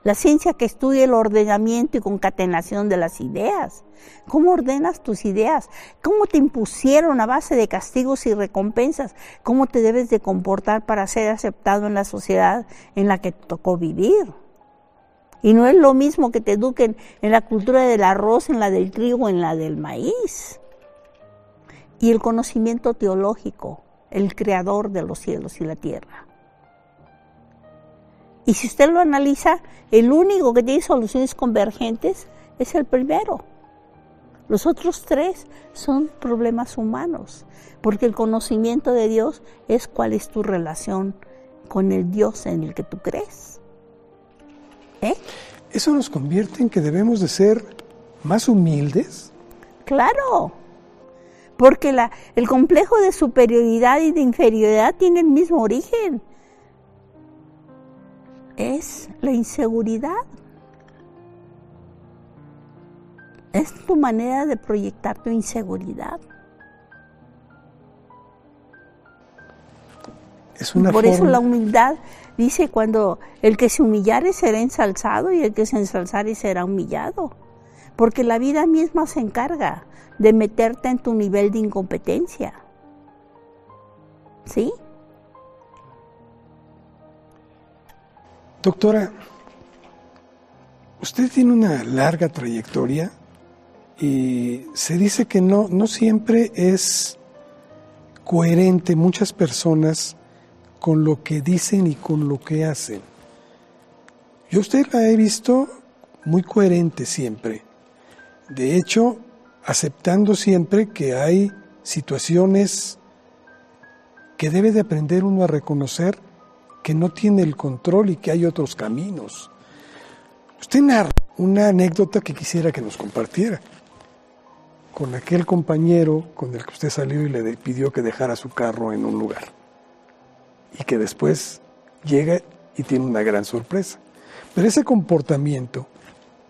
la ciencia que estudia el ordenamiento y concatenación de las ideas. ¿Cómo ordenas tus ideas? ¿Cómo te impusieron a base de castigos y recompensas? ¿Cómo te debes de comportar para ser aceptado en la sociedad en la que te tocó vivir? Y no es lo mismo que te eduquen en la cultura del arroz, en la del trigo, en la del maíz. y el conocimiento teológico, el creador de los cielos y la tierra. Y si usted lo analiza, el único que tiene soluciones convergentes es el primero. Los otros tres son problemas humanos, porque el conocimiento de Dios es cuál es tu relación con el Dios en el que tú crees. ¿Eh? ¿Eso nos convierte en que debemos de ser más humildes? Claro, porque la, el complejo de superioridad y de inferioridad tiene el mismo origen. Es la inseguridad. Es tu manera de proyectar tu inseguridad. Es una Por eso la humildad dice cuando el que se humillare será ensalzado y el que se ensalzare será humillado. Porque la vida misma se encarga de meterte en tu nivel de incompetencia. ¿Sí? Doctora, usted tiene una larga trayectoria y se dice que no, no siempre es coherente muchas personas con lo que dicen y con lo que hacen. Yo usted la he visto muy coherente siempre. De hecho, aceptando siempre que hay situaciones que debe de aprender uno a reconocer que no tiene el control y que hay otros caminos. Usted narra una anécdota que quisiera que nos compartiera con aquel compañero con el que usted salió y le pidió que dejara su carro en un lugar. Y que después llega y tiene una gran sorpresa. Pero ese comportamiento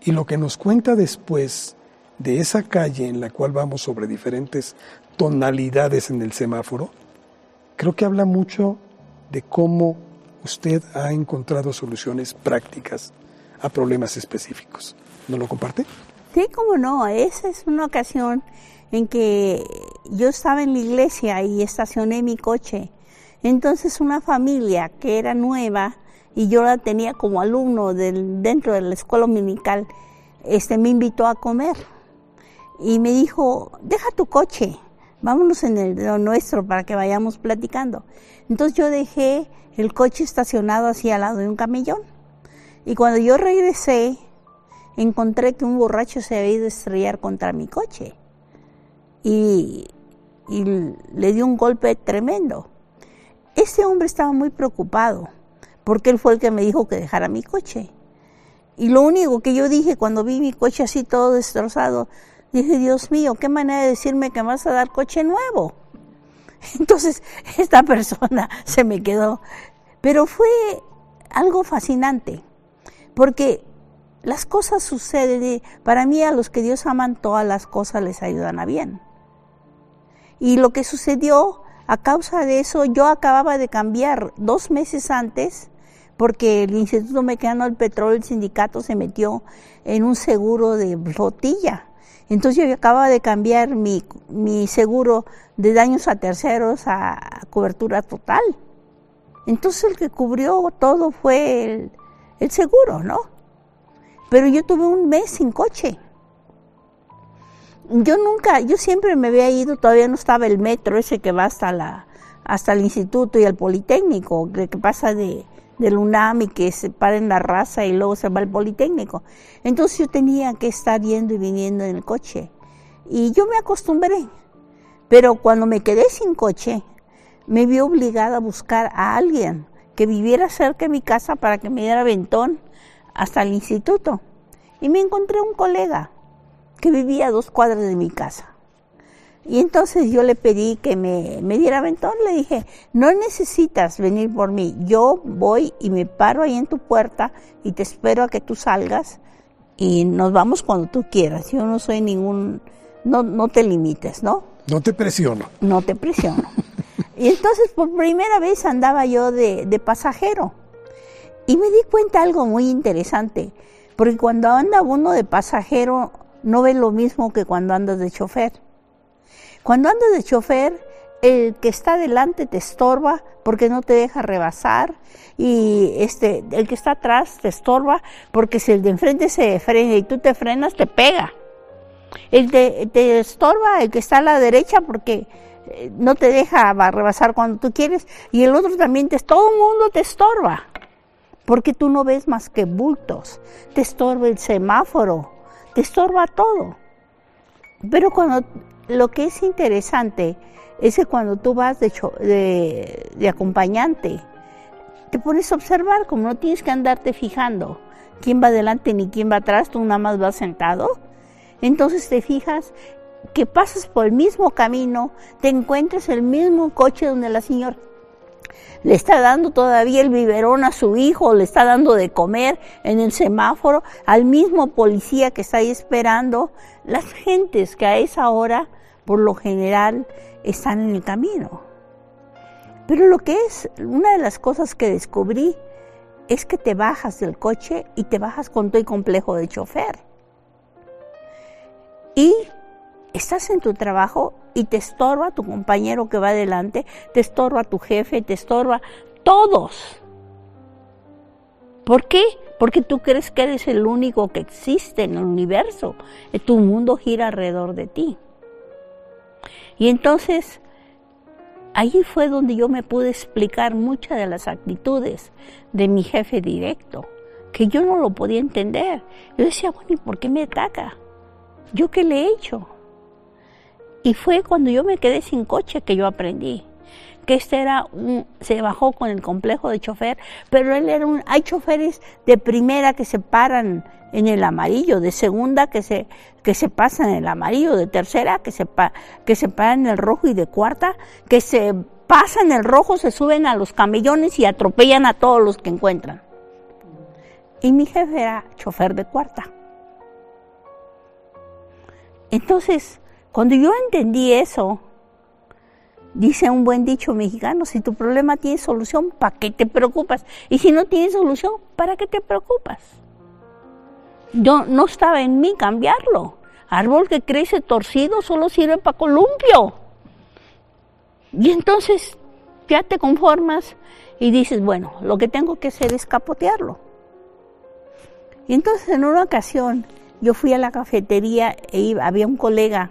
y lo que nos cuenta después de esa calle en la cual vamos sobre diferentes tonalidades en el semáforo, creo que habla mucho de cómo usted ha encontrado soluciones prácticas a problemas específicos. ¿No lo comparte? Sí, cómo no, esa es una ocasión en que yo estaba en la iglesia y estacioné mi coche. Entonces una familia que era nueva y yo la tenía como alumno dentro de la escuela dominical, este, me invitó a comer y me dijo, deja tu coche, vámonos en el nuestro para que vayamos platicando. Entonces yo dejé el coche estacionado así al lado de un camellón y cuando yo regresé encontré que un borracho se había ido a estrellar contra mi coche y, le dio un golpe tremendo. Ese hombre estaba muy preocupado porque él fue el que me dijo que dejara mi coche. Y lo único que yo dije cuando vi mi coche así todo destrozado, dije, Dios mío, qué manera de decirme que vas a dar coche nuevo. *laughs* Entonces, *laughs* esta persona *laughs* se me quedó. Pero fue algo fascinante, porque las cosas suceden, para mí a los que Dios aman, todas las cosas les ayudan a bien. Y lo que sucedió, a causa de eso, yo acababa de cambiar dos meses antes, porque el Instituto Mexicano del Petróleo, el sindicato, se metió en un seguro de flotilla. Entonces yo acababa de cambiar mi, mi seguro de daños a terceros a cobertura total. Entonces el que cubrió todo fue el, el seguro, ¿no? Pero yo tuve un mes sin coche. Yo nunca, yo siempre me había ido, todavía no estaba el metro ese que va hasta la, hasta el instituto y el politécnico, que, pasa de, del UNAM y que se para en la raza y luego se va al politécnico. Entonces yo tenía que estar yendo y viniendo en el coche. Y yo me acostumbré. Pero cuando me quedé sin coche, me vi obligada a buscar a alguien que viviera cerca de mi casa para que me diera ventón hasta el instituto y me encontré un colega que vivía a dos cuadras de mi casa. Y entonces yo le pedí que me, me diera aventón, le dije, no necesitas venir por mí, yo voy y me paro ahí en tu puerta y te espero a que tú salgas y nos vamos cuando tú quieras. Yo no soy ningún, no, no te limites, ¿no? No te presiono. No te presiono. y entonces por primera vez andaba yo de, de pasajero. Y me di cuenta algo muy interesante, porque cuando anda uno de pasajero no ve lo mismo que cuando andas de chofer. Cuando andas de chofer, el que está delante te estorba porque no te deja rebasar y este el que está atrás te estorba porque si el de enfrente se frena y tú te frenas te pega. El te, estorba el que está a la derecha porque eh, no te deja rebasar cuando tú quieres y el otro también te todo el mundo te estorba porque tú no ves más que bultos te estorba el semáforo te estorba todo pero cuando lo que es interesante es que cuando tú vas de, acompañante te pones a observar como no tienes que andarte fijando quién va adelante ni quién va atrás tú nada más vas sentado. Entonces te fijas que pasas por el mismo camino, te encuentres el mismo coche donde la señora le está dando todavía el biberón a su hijo, le está dando de comer en el semáforo, al mismo policía que está ahí esperando, las gentes que a esa hora, por lo general, están en el camino. Pero lo que es, una de las cosas que descubrí es que te bajas del coche y te bajas con todo el complejo de chofer. Y estás en tu trabajo y te estorba tu compañero que va adelante, te estorba tu jefe, te estorba todos. ¿Por qué? Porque tú crees que eres el único que existe en el universo. Tu mundo gira alrededor de ti. Y entonces, allí fue donde yo me pude explicar muchas de las actitudes de mi jefe directo, que yo no lo podía entender. Yo decía, bueno, ¿y por qué me ataca? ¿Yo qué le he hecho? Y fue cuando yo me quedé sin coche que yo aprendí que este era un, se bajó con el complejo de chofer, pero él era un, hay choferes de primera que se paran en el amarillo, de segunda que se, que se pasan en el amarillo, de tercera que se, que se paran en el rojo y de cuarta que se pasan el rojo, se suben a los camellones y atropellan a todos los que encuentran. Y mi jefe era chofer de cuarta. Entonces, cuando yo entendí eso, dice un buen dicho mexicano, si tu problema tiene solución, ¿para qué te preocupas? Y si no tiene solución, ¿para qué te preocupas? Yo no estaba en mí cambiarlo. Árbol que crece torcido solo sirve para columpio. Y entonces ya te conformas y dices, bueno, lo que tengo que hacer es capotearlo. Y entonces en una ocasión yo fui a la cafetería e había un colega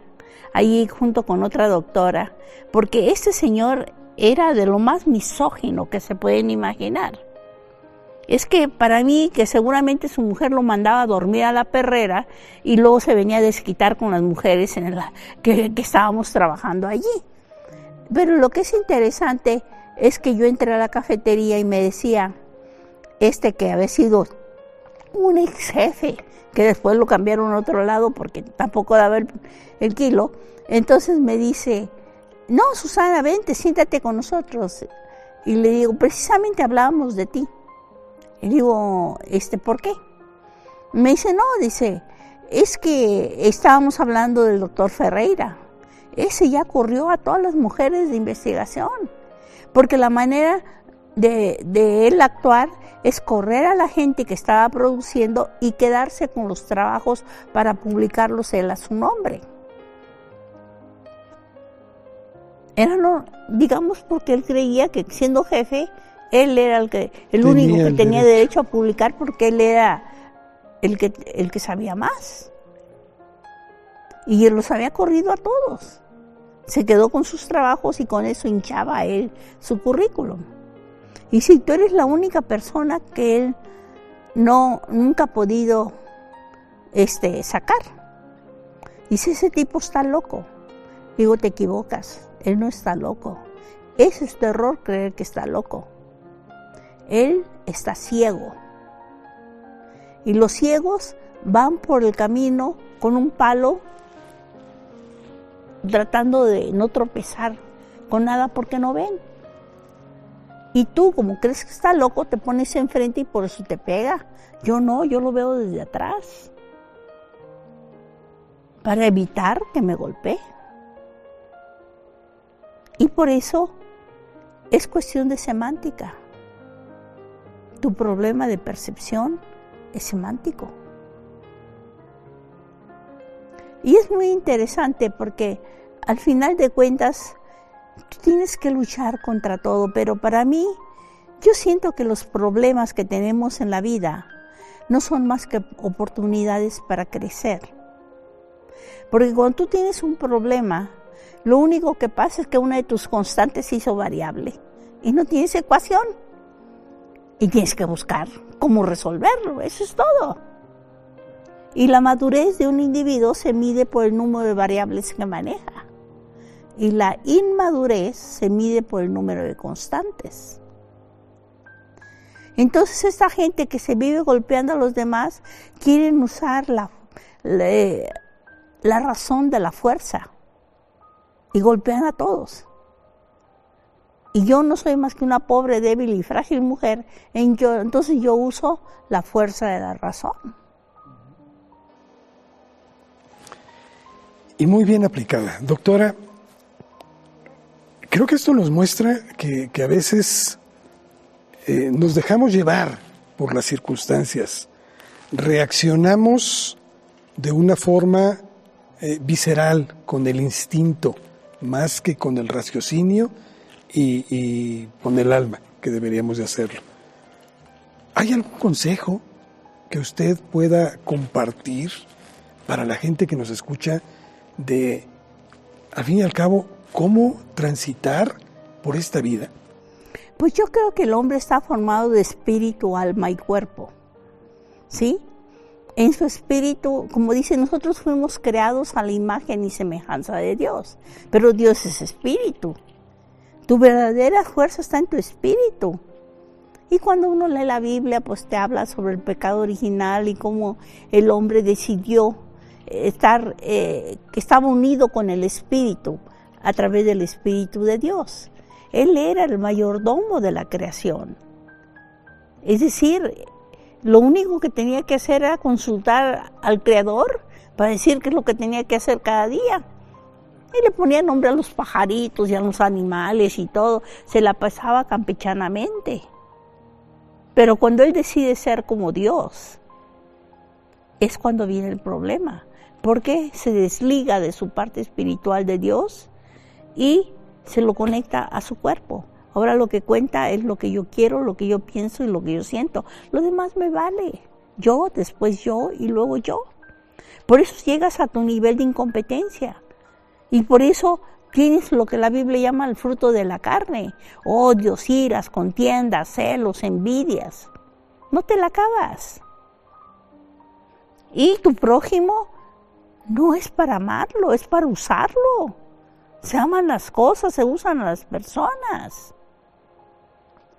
ahí junto con otra doctora, porque este señor era de lo más misógino que se pueden imaginar. Es que para mí, que seguramente su mujer lo mandaba a dormir a la perrera y luego se venía a desquitar con las mujeres en la, que, que estábamos trabajando allí. Pero lo que es interesante es que yo entré a la cafetería y me decía, este que había sido un ex jefe, que después lo cambiaron a otro lado porque tampoco daba el, el kilo. Entonces me dice, no, Susana, vente, siéntate con nosotros. Y le digo, precisamente hablábamos de ti. Y digo, este, ¿por qué? Me dice, no, dice, es que estábamos hablando del doctor Ferreira. Ese ya corrió a todas las mujeres de investigación. Porque la manera de, de él actuar es correr a la gente que estaba produciendo y quedarse con los trabajos para publicarlos él a su nombre. Era, no, digamos, porque él creía que siendo jefe, él era el, que, el único que tenía derecho. a publicar porque él era el que, el que sabía más. Y él los había corrido a todos. Se quedó con sus trabajos y con eso hinchaba él su currículum. Y si tú eres la única persona que él no nunca ha podido este, sacar. Y si ese tipo está loco, digo, te equivocas, él no está loco. Es este error creer que está loco. Él está ciego. Y los ciegos van por el camino con un palo tratando de no tropezar con nada porque no ven. Y tú, como crees que está loco, te pones enfrente y por eso te pega. Yo no, yo lo veo desde atrás. Para evitar que me golpee. Y por eso es cuestión de semántica. Tu problema de percepción es semántico. Y es muy interesante porque al final de cuentas tú tienes que luchar contra todo, pero para mí yo siento que los problemas que tenemos en la vida no son más que oportunidades para crecer. Porque cuando tú tienes un problema, lo único que pasa es que una de tus constantes hizo variable y no tienes ecuación. Y tienes que buscar cómo resolverlo, eso es todo. Y la madurez de un individuo se mide por el número de variables que maneja. Y la inmadurez se mide por el número de constantes. Entonces esta gente que se vive golpeando a los demás quieren usar la, la, razón de la fuerza y golpean a todos. Y yo no soy más que una pobre, débil y frágil mujer, en entonces yo uso la fuerza de la razón. Y muy bien aplicada. Doctora, creo que esto nos muestra que, que a veces eh, nos dejamos llevar por las circunstancias, reaccionamos de una forma eh, visceral, con el instinto, más que con el raciocinio y, con el alma, que deberíamos de hacerlo. ¿Hay algún consejo que usted pueda compartir para la gente que nos escucha de, al fin y al cabo, cómo transitar por esta vida? Pues yo creo que el hombre está formado de espíritu, alma y cuerpo. ¿Sí? En su espíritu, como dice, nosotros fuimos creados a la imagen y semejanza de Dios, pero Dios es espíritu. Tu verdadera fuerza está en tu espíritu. Y cuando uno lee la Biblia, pues te habla sobre el pecado original y cómo el hombre decidió estar, eh, que estaba unido con el espíritu a través del espíritu de Dios. Él era el mayordomo de la creación. Es decir, lo único que tenía que hacer era consultar al Creador para decir qué es lo que tenía que hacer cada día. Y le ponía nombre a los pajaritos y a los animales y todo. Se la pasaba campechanamente. Pero cuando él decide ser como Dios, es cuando viene el problema. Porque se desliga de su parte espiritual de Dios y se lo conecta a su cuerpo. Ahora lo que cuenta es lo que yo quiero, lo que yo pienso y lo que yo siento. Lo demás me vale. Yo, después yo y luego yo. Por eso llegas a tu nivel de incompetencia. Y por eso tienes lo que la Biblia llama el fruto de la carne. Odios, iras, contiendas, celos, envidias. No te la acabas. Y tu prójimo no es para amarlo, es para usarlo. Se aman las cosas, se usan las personas.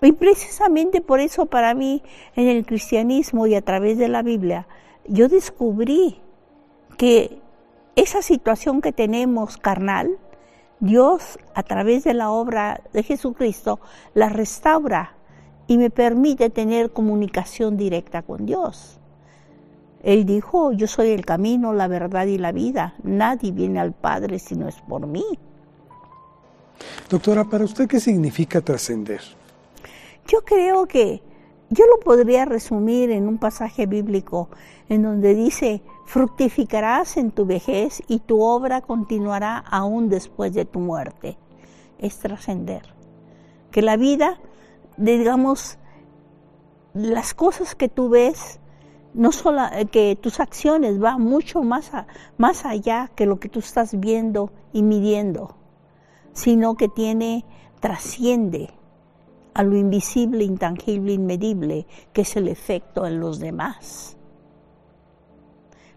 Y precisamente por eso para mí en el cristianismo y a través de la Biblia, yo descubrí que esa situación que tenemos carnal, Dios a través de la obra de Jesucristo la restaura y me permite tener comunicación directa con Dios. Él dijo, yo soy el camino, la verdad y la vida. Nadie viene al Padre si no es por mí. Doctora, ¿para usted qué significa trascender? Yo creo que yo lo podría resumir en un pasaje bíblico en donde dice, fructificarás en tu vejez y tu obra continuará aún después de tu muerte. Es trascender. Que la vida, digamos, las cosas que tú ves, no solo que tus acciones van mucho más, más allá que lo que tú estás viendo y midiendo sino que tiene, trasciende a lo invisible, intangible, inmedible, que es el efecto en los demás.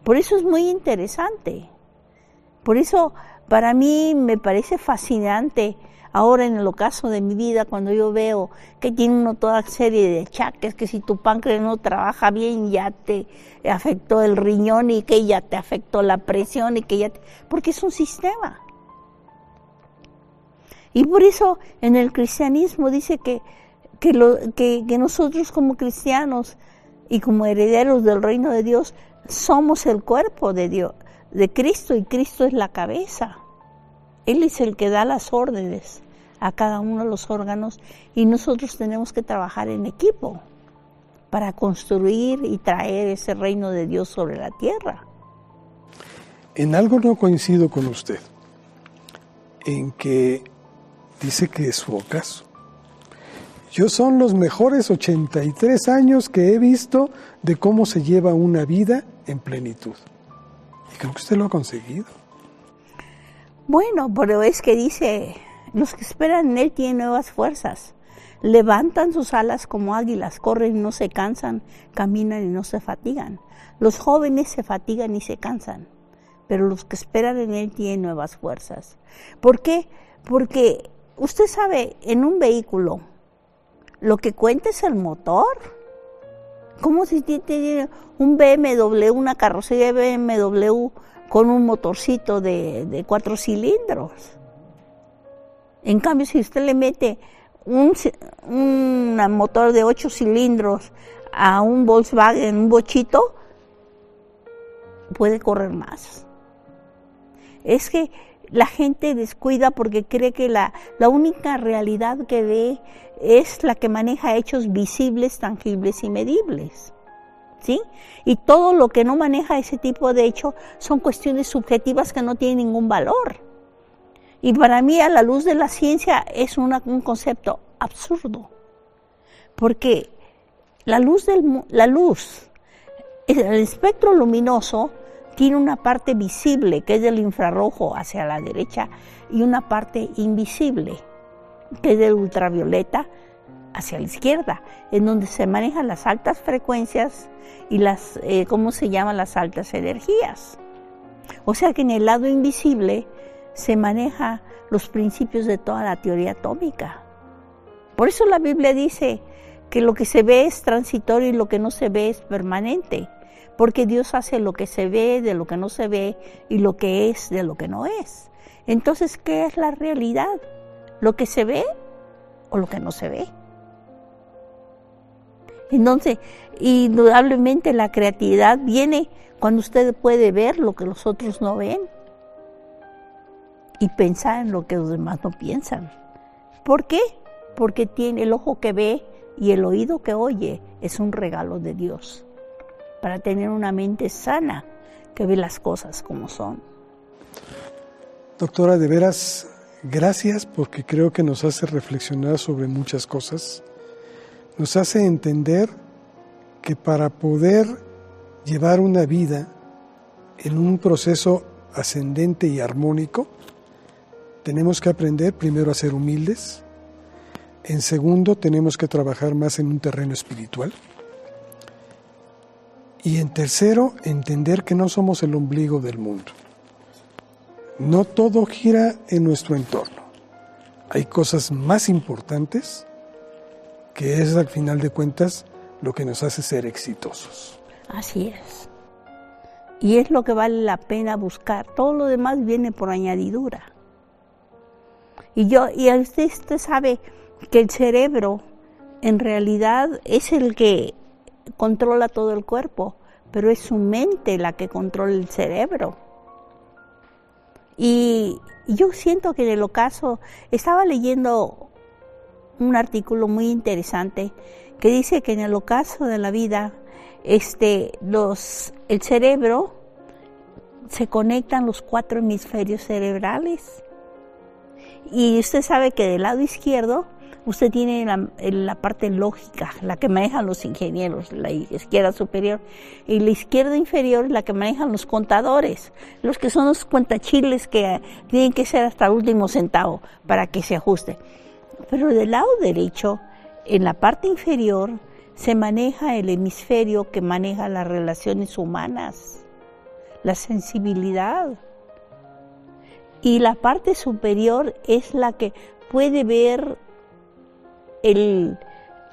Por eso es muy interesante. Por eso para mí me parece fascinante ahora en el ocaso de mi vida cuando yo veo que tiene uno toda serie de achaques, que si tu páncreas no trabaja bien ya te afectó el riñón y que ya te afectó la presión y que ya te... porque es un sistema. Y por eso en el cristianismo dice que, que, que, nosotros como cristianos y como herederos del reino de Dios somos el cuerpo de Dios, de Cristo y Cristo es la cabeza. Él es el que da las órdenes a cada uno de los órganos y nosotros tenemos que trabajar en equipo para construir y traer ese reino de Dios sobre la tierra. En algo no coincido con usted, en que dice que es su ocaso. Yo son los mejores 83 años que he visto de cómo se lleva una vida en plenitud. creo que usted lo ha conseguido. Bueno, pero es que dice, los que esperan en Él tienen nuevas fuerzas. Levantan sus alas como águilas, corren y no se cansan, caminan y no se fatigan. Los jóvenes se fatigan y se cansan, pero los que esperan en Él tienen nuevas fuerzas. ¿Por qué? Porque usted sabe, en un vehículo, lo que cuenta es el motor. ¿Cómo si tiene un BMW, una carrocería BMW con un motorcito de, cuatro cilindros? En cambio, si usted le mete un, motor de ocho cilindros a un Volkswagen, un bochito, puede correr más. Es que la gente descuida porque cree que la, la, única realidad que ve es la que maneja hechos visibles, tangibles y medibles. ¿Sí? Y todo lo que no maneja ese tipo de hecho son cuestiones subjetivas que no tienen ningún valor. Y para mí, a la luz de la ciencia, es un concepto absurdo. Porque la luz, del, la luz, el espectro luminoso, tiene una parte visible, que es del infrarrojo hacia la derecha, y una parte invisible, que es del ultravioleta hacia la izquierda, en donde se manejan las altas frecuencias y las, eh, ¿cómo se llaman? Las altas energías. O sea que en el lado invisible se maneja los principios de toda la teoría atómica. Por eso la Biblia dice que lo que se ve es transitorio y lo que no se ve es permanente, porque Dios hace lo que se ve de lo que no se ve y lo que es de lo que no es. Entonces, ¿qué es la realidad? ¿Lo que se ve o lo que no se ve? Entonces, indudablemente la creatividad viene cuando usted puede ver lo que los otros no ven y pensar en lo que los demás no piensan. ¿Por qué? Porque tiene el ojo que ve y el oído que oye es un regalo de Dios para tener una mente sana que ve las cosas como son. Doctora, de veras, gracias porque creo que nos hace reflexionar sobre muchas cosas. Nos hace entender que para poder llevar una vida en un proceso ascendente y armónico, tenemos que aprender primero a ser humildes, en segundo tenemos que trabajar más en un terreno espiritual y en tercero entender que no somos el ombligo del mundo. No todo gira en nuestro entorno. Hay cosas más importantes que es al final de cuentas lo que nos hace ser exitosos. Así es. Y es lo que vale la pena buscar. Todo lo demás viene por añadidura. Y yo, y usted, usted sabe que el cerebro en realidad es el que controla todo el cuerpo, pero es su mente la que controla el cerebro. Y yo siento que en el ocaso estaba leyendo un artículo muy interesante que dice que en el ocaso de la vida este los el cerebro se conectan los cuatro hemisferios cerebrales y usted sabe que del lado izquierdo usted tiene la, parte lógica, la que manejan los ingenieros, la izquierda superior, y la izquierda inferior la que manejan los contadores, los que son los cuentachiles que tienen que ser hasta el último centavo para que se ajuste. Pero del lado derecho, en la parte inferior, se maneja el hemisferio que maneja las relaciones humanas, la sensibilidad y la parte superior es la que puede ver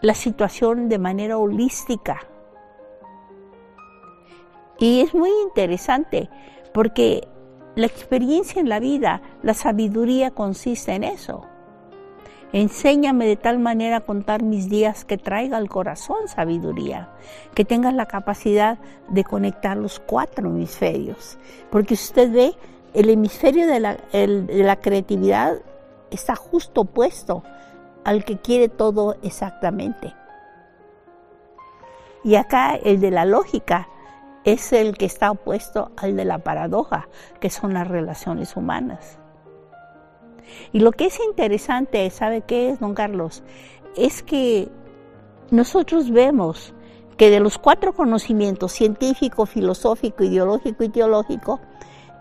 la situación de manera holística. Y es muy interesante porque la experiencia en la vida, la sabiduría consiste en eso. Enséñame de tal manera a contar mis días que traiga al corazón sabiduría, que tengas la capacidad de conectar los cuatro hemisferios. Porque usted ve, el hemisferio de la, de la creatividad está justo opuesto al que quiere todo exactamente. Y acá el de la lógica es el que está opuesto al de la paradoja, que son las relaciones humanas. Y lo que es interesante, ¿sabe qué es, don Carlos? Es que nosotros vemos que de los cuatro conocimientos, científico, filosófico, ideológico y teológico,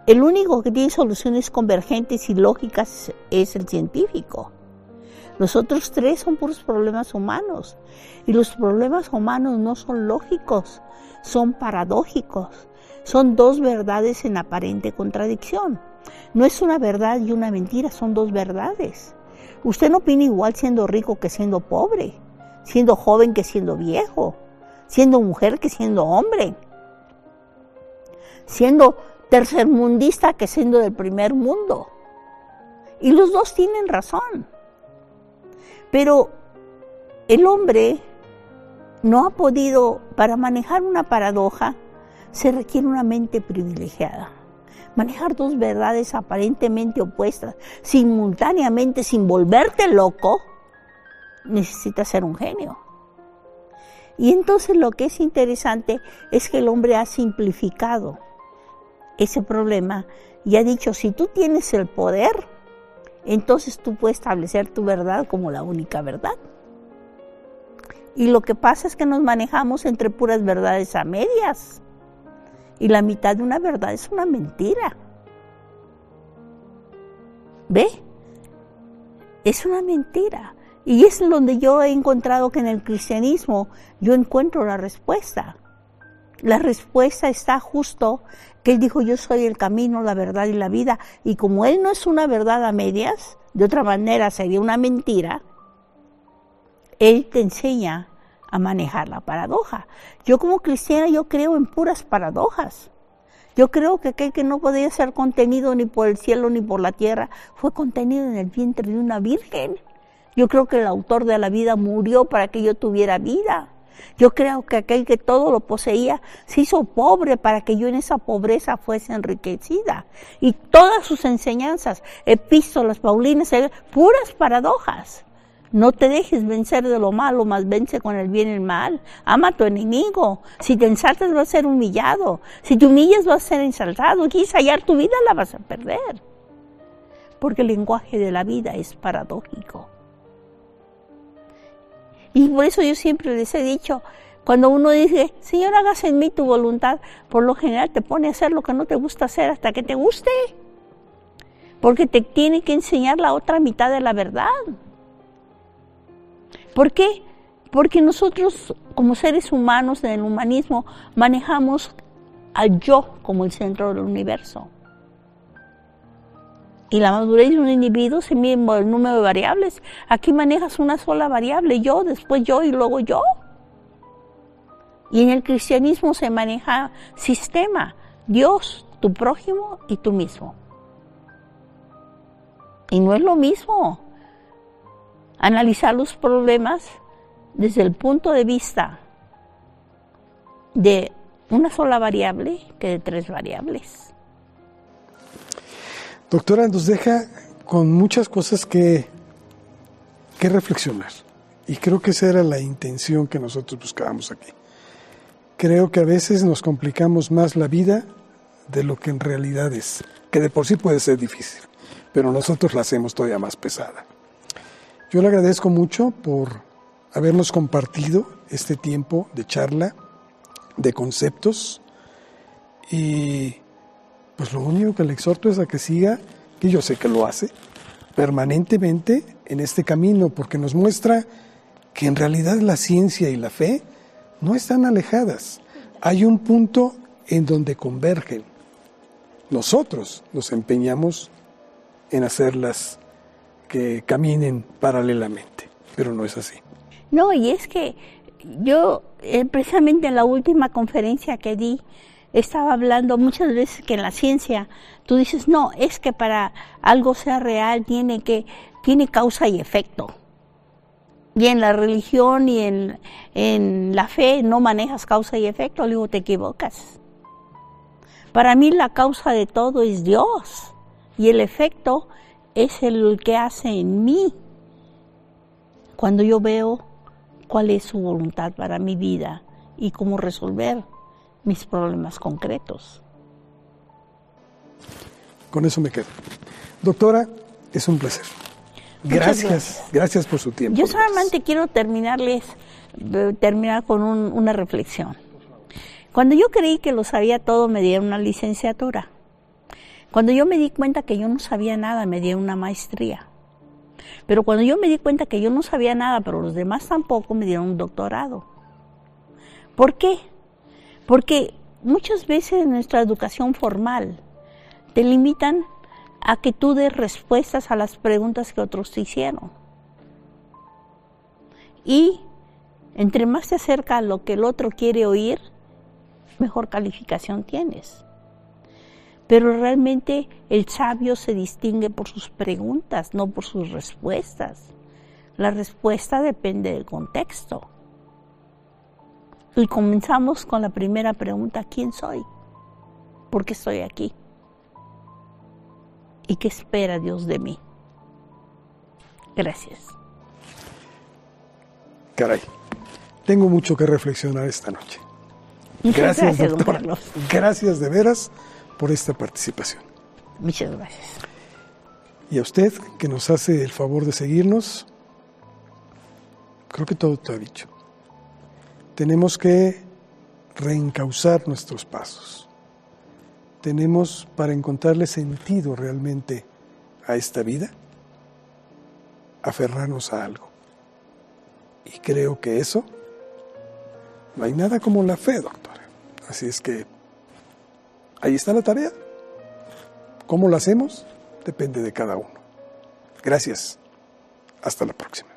el único que tiene soluciones convergentes y lógicas es el científico. Los otros tres son puros problemas humanos. Y los problemas humanos no son lógicos, son paradójicos. Son dos verdades en aparente contradicción. No es una verdad y una mentira, son dos verdades. Usted no opina igual siendo rico que siendo pobre, siendo joven que siendo viejo, siendo mujer que siendo hombre, siendo tercermundista que siendo del primer mundo. Y los dos tienen razón. Pero el hombre no ha podido, para manejar una paradoja, se requiere una mente privilegiada. Manejar dos verdades aparentemente opuestas, simultáneamente, sin volverte loco, necesita ser un genio. Y entonces lo que es interesante es que el hombre ha simplificado ese problema y ha dicho, si tú tienes el poder, entonces tú puedes establecer tu verdad como la única verdad. Y lo que pasa es que nos manejamos entre puras verdades a medias. Y la mitad de una verdad es una mentira. ¿Ve? Es una mentira. Y es donde yo he encontrado que en el cristianismo yo encuentro la respuesta. La respuesta está justo que Él dijo, yo soy el camino, la verdad y la vida. Y como Él no es una verdad a medias, de otra manera sería una mentira, Él te enseña a manejar la paradoja. Yo como cristiana, yo creo en puras paradojas. Yo creo que aquel que no podía ser contenido ni por el cielo ni por la tierra fue contenido en el vientre de una virgen. Yo creo que el autor de la vida murió para que yo tuviera vida. Yo creo que aquel que todo lo poseía se hizo pobre para que yo en esa pobreza fuese enriquecida. Y todas sus enseñanzas, epístolas, paulinas, puras paradojas. No te dejes vencer de lo malo, más vence con el bien y el mal. Ama a tu enemigo. Si te ensaltas vas a ser humillado. Si te humillas vas a ser ensalzado. Quieres hallar tu vida, la vas a perder. Porque el lenguaje de la vida es paradójico. Y por eso yo siempre les he dicho, cuando uno dice, Señor, hagas en mí tu voluntad, por lo general te pone a hacer lo que no te gusta hacer hasta que te guste. Porque te tiene que enseñar la otra mitad de la verdad. ¿Por qué? Porque nosotros como seres humanos en el humanismo manejamos al yo como el centro del universo. Y la madurez de un individuo se mide por el número de variables. Aquí manejas una sola variable, yo, después yo y luego yo. Y en el cristianismo se maneja sistema, Dios, tu prójimo y tú mismo. Y no es lo mismo analizar los problemas desde el punto de vista de una sola variable que de tres variables. Doctora, nos deja con muchas cosas que, que reflexionar. Y creo que esa era la intención que nosotros buscábamos aquí. Creo que a veces nos complicamos más la vida de lo que en realidad es, que de por sí puede ser difícil, pero nosotros la hacemos todavía más pesada. Yo le agradezco mucho por habernos compartido este tiempo de charla, de conceptos y pues lo único que le exhorto es a que siga, y yo sé que lo hace, permanentemente en este camino, porque nos muestra que en realidad la ciencia y la fe no están alejadas. Hay un punto en donde convergen. Nosotros nos empeñamos en hacerlas que caminen paralelamente, pero no es así. No, y es que yo, eh, precisamente en la última conferencia que di, estaba hablando muchas veces que en la ciencia tú dices, no, es que para algo sea real tiene que, tiene causa y efecto. Y en la religión y en, en la fe no manejas causa y efecto, luego te equivocas. Para mí la causa de todo es Dios y el efecto es el que hace en mí cuando yo veo cuál es su voluntad para mi vida y cómo resolver mis problemas concretos. Con eso me quedo. Doctora, es un placer. Gracias, gracias, por su tiempo. Yo solamente quiero terminarles terminar con un- una reflexión. Cuando yo creí que lo sabía todo, me dieron una licenciatura. Cuando yo me di cuenta que yo no sabía nada, me dieron una maestría. Pero cuando yo me di cuenta que yo no sabía nada, pero los demás tampoco, me dieron un doctorado. ¿Por qué? Porque muchas veces en nuestra educación formal te limitan a que tú des respuestas a las preguntas que otros te hicieron. Y entre más te acerca a lo que el otro quiere oír, mejor calificación tienes. Pero realmente el sabio se distingue por sus preguntas, no por sus respuestas. La respuesta depende del contexto. Y comenzamos con la primera pregunta, ¿quién soy? ¿Por qué estoy aquí? ¿Y qué espera Dios de mí? Gracias. Caray, tengo mucho que reflexionar esta noche. *laughs* Gracias, gracias, don. Carlos. Gracias de veras por esta participación. Muchas gracias. Y a usted que nos hace el favor de seguirnos, creo que todo te ha dicho. Tenemos que reencauzar nuestros pasos. Tenemos para encontrarle sentido realmente a esta vida, aferrarnos a algo. Y creo que eso, no hay nada como la fe, doctora. Así es que ahí está la tarea. ¿Cómo lo hacemos? Depende de cada uno. Gracias. Hasta la próxima.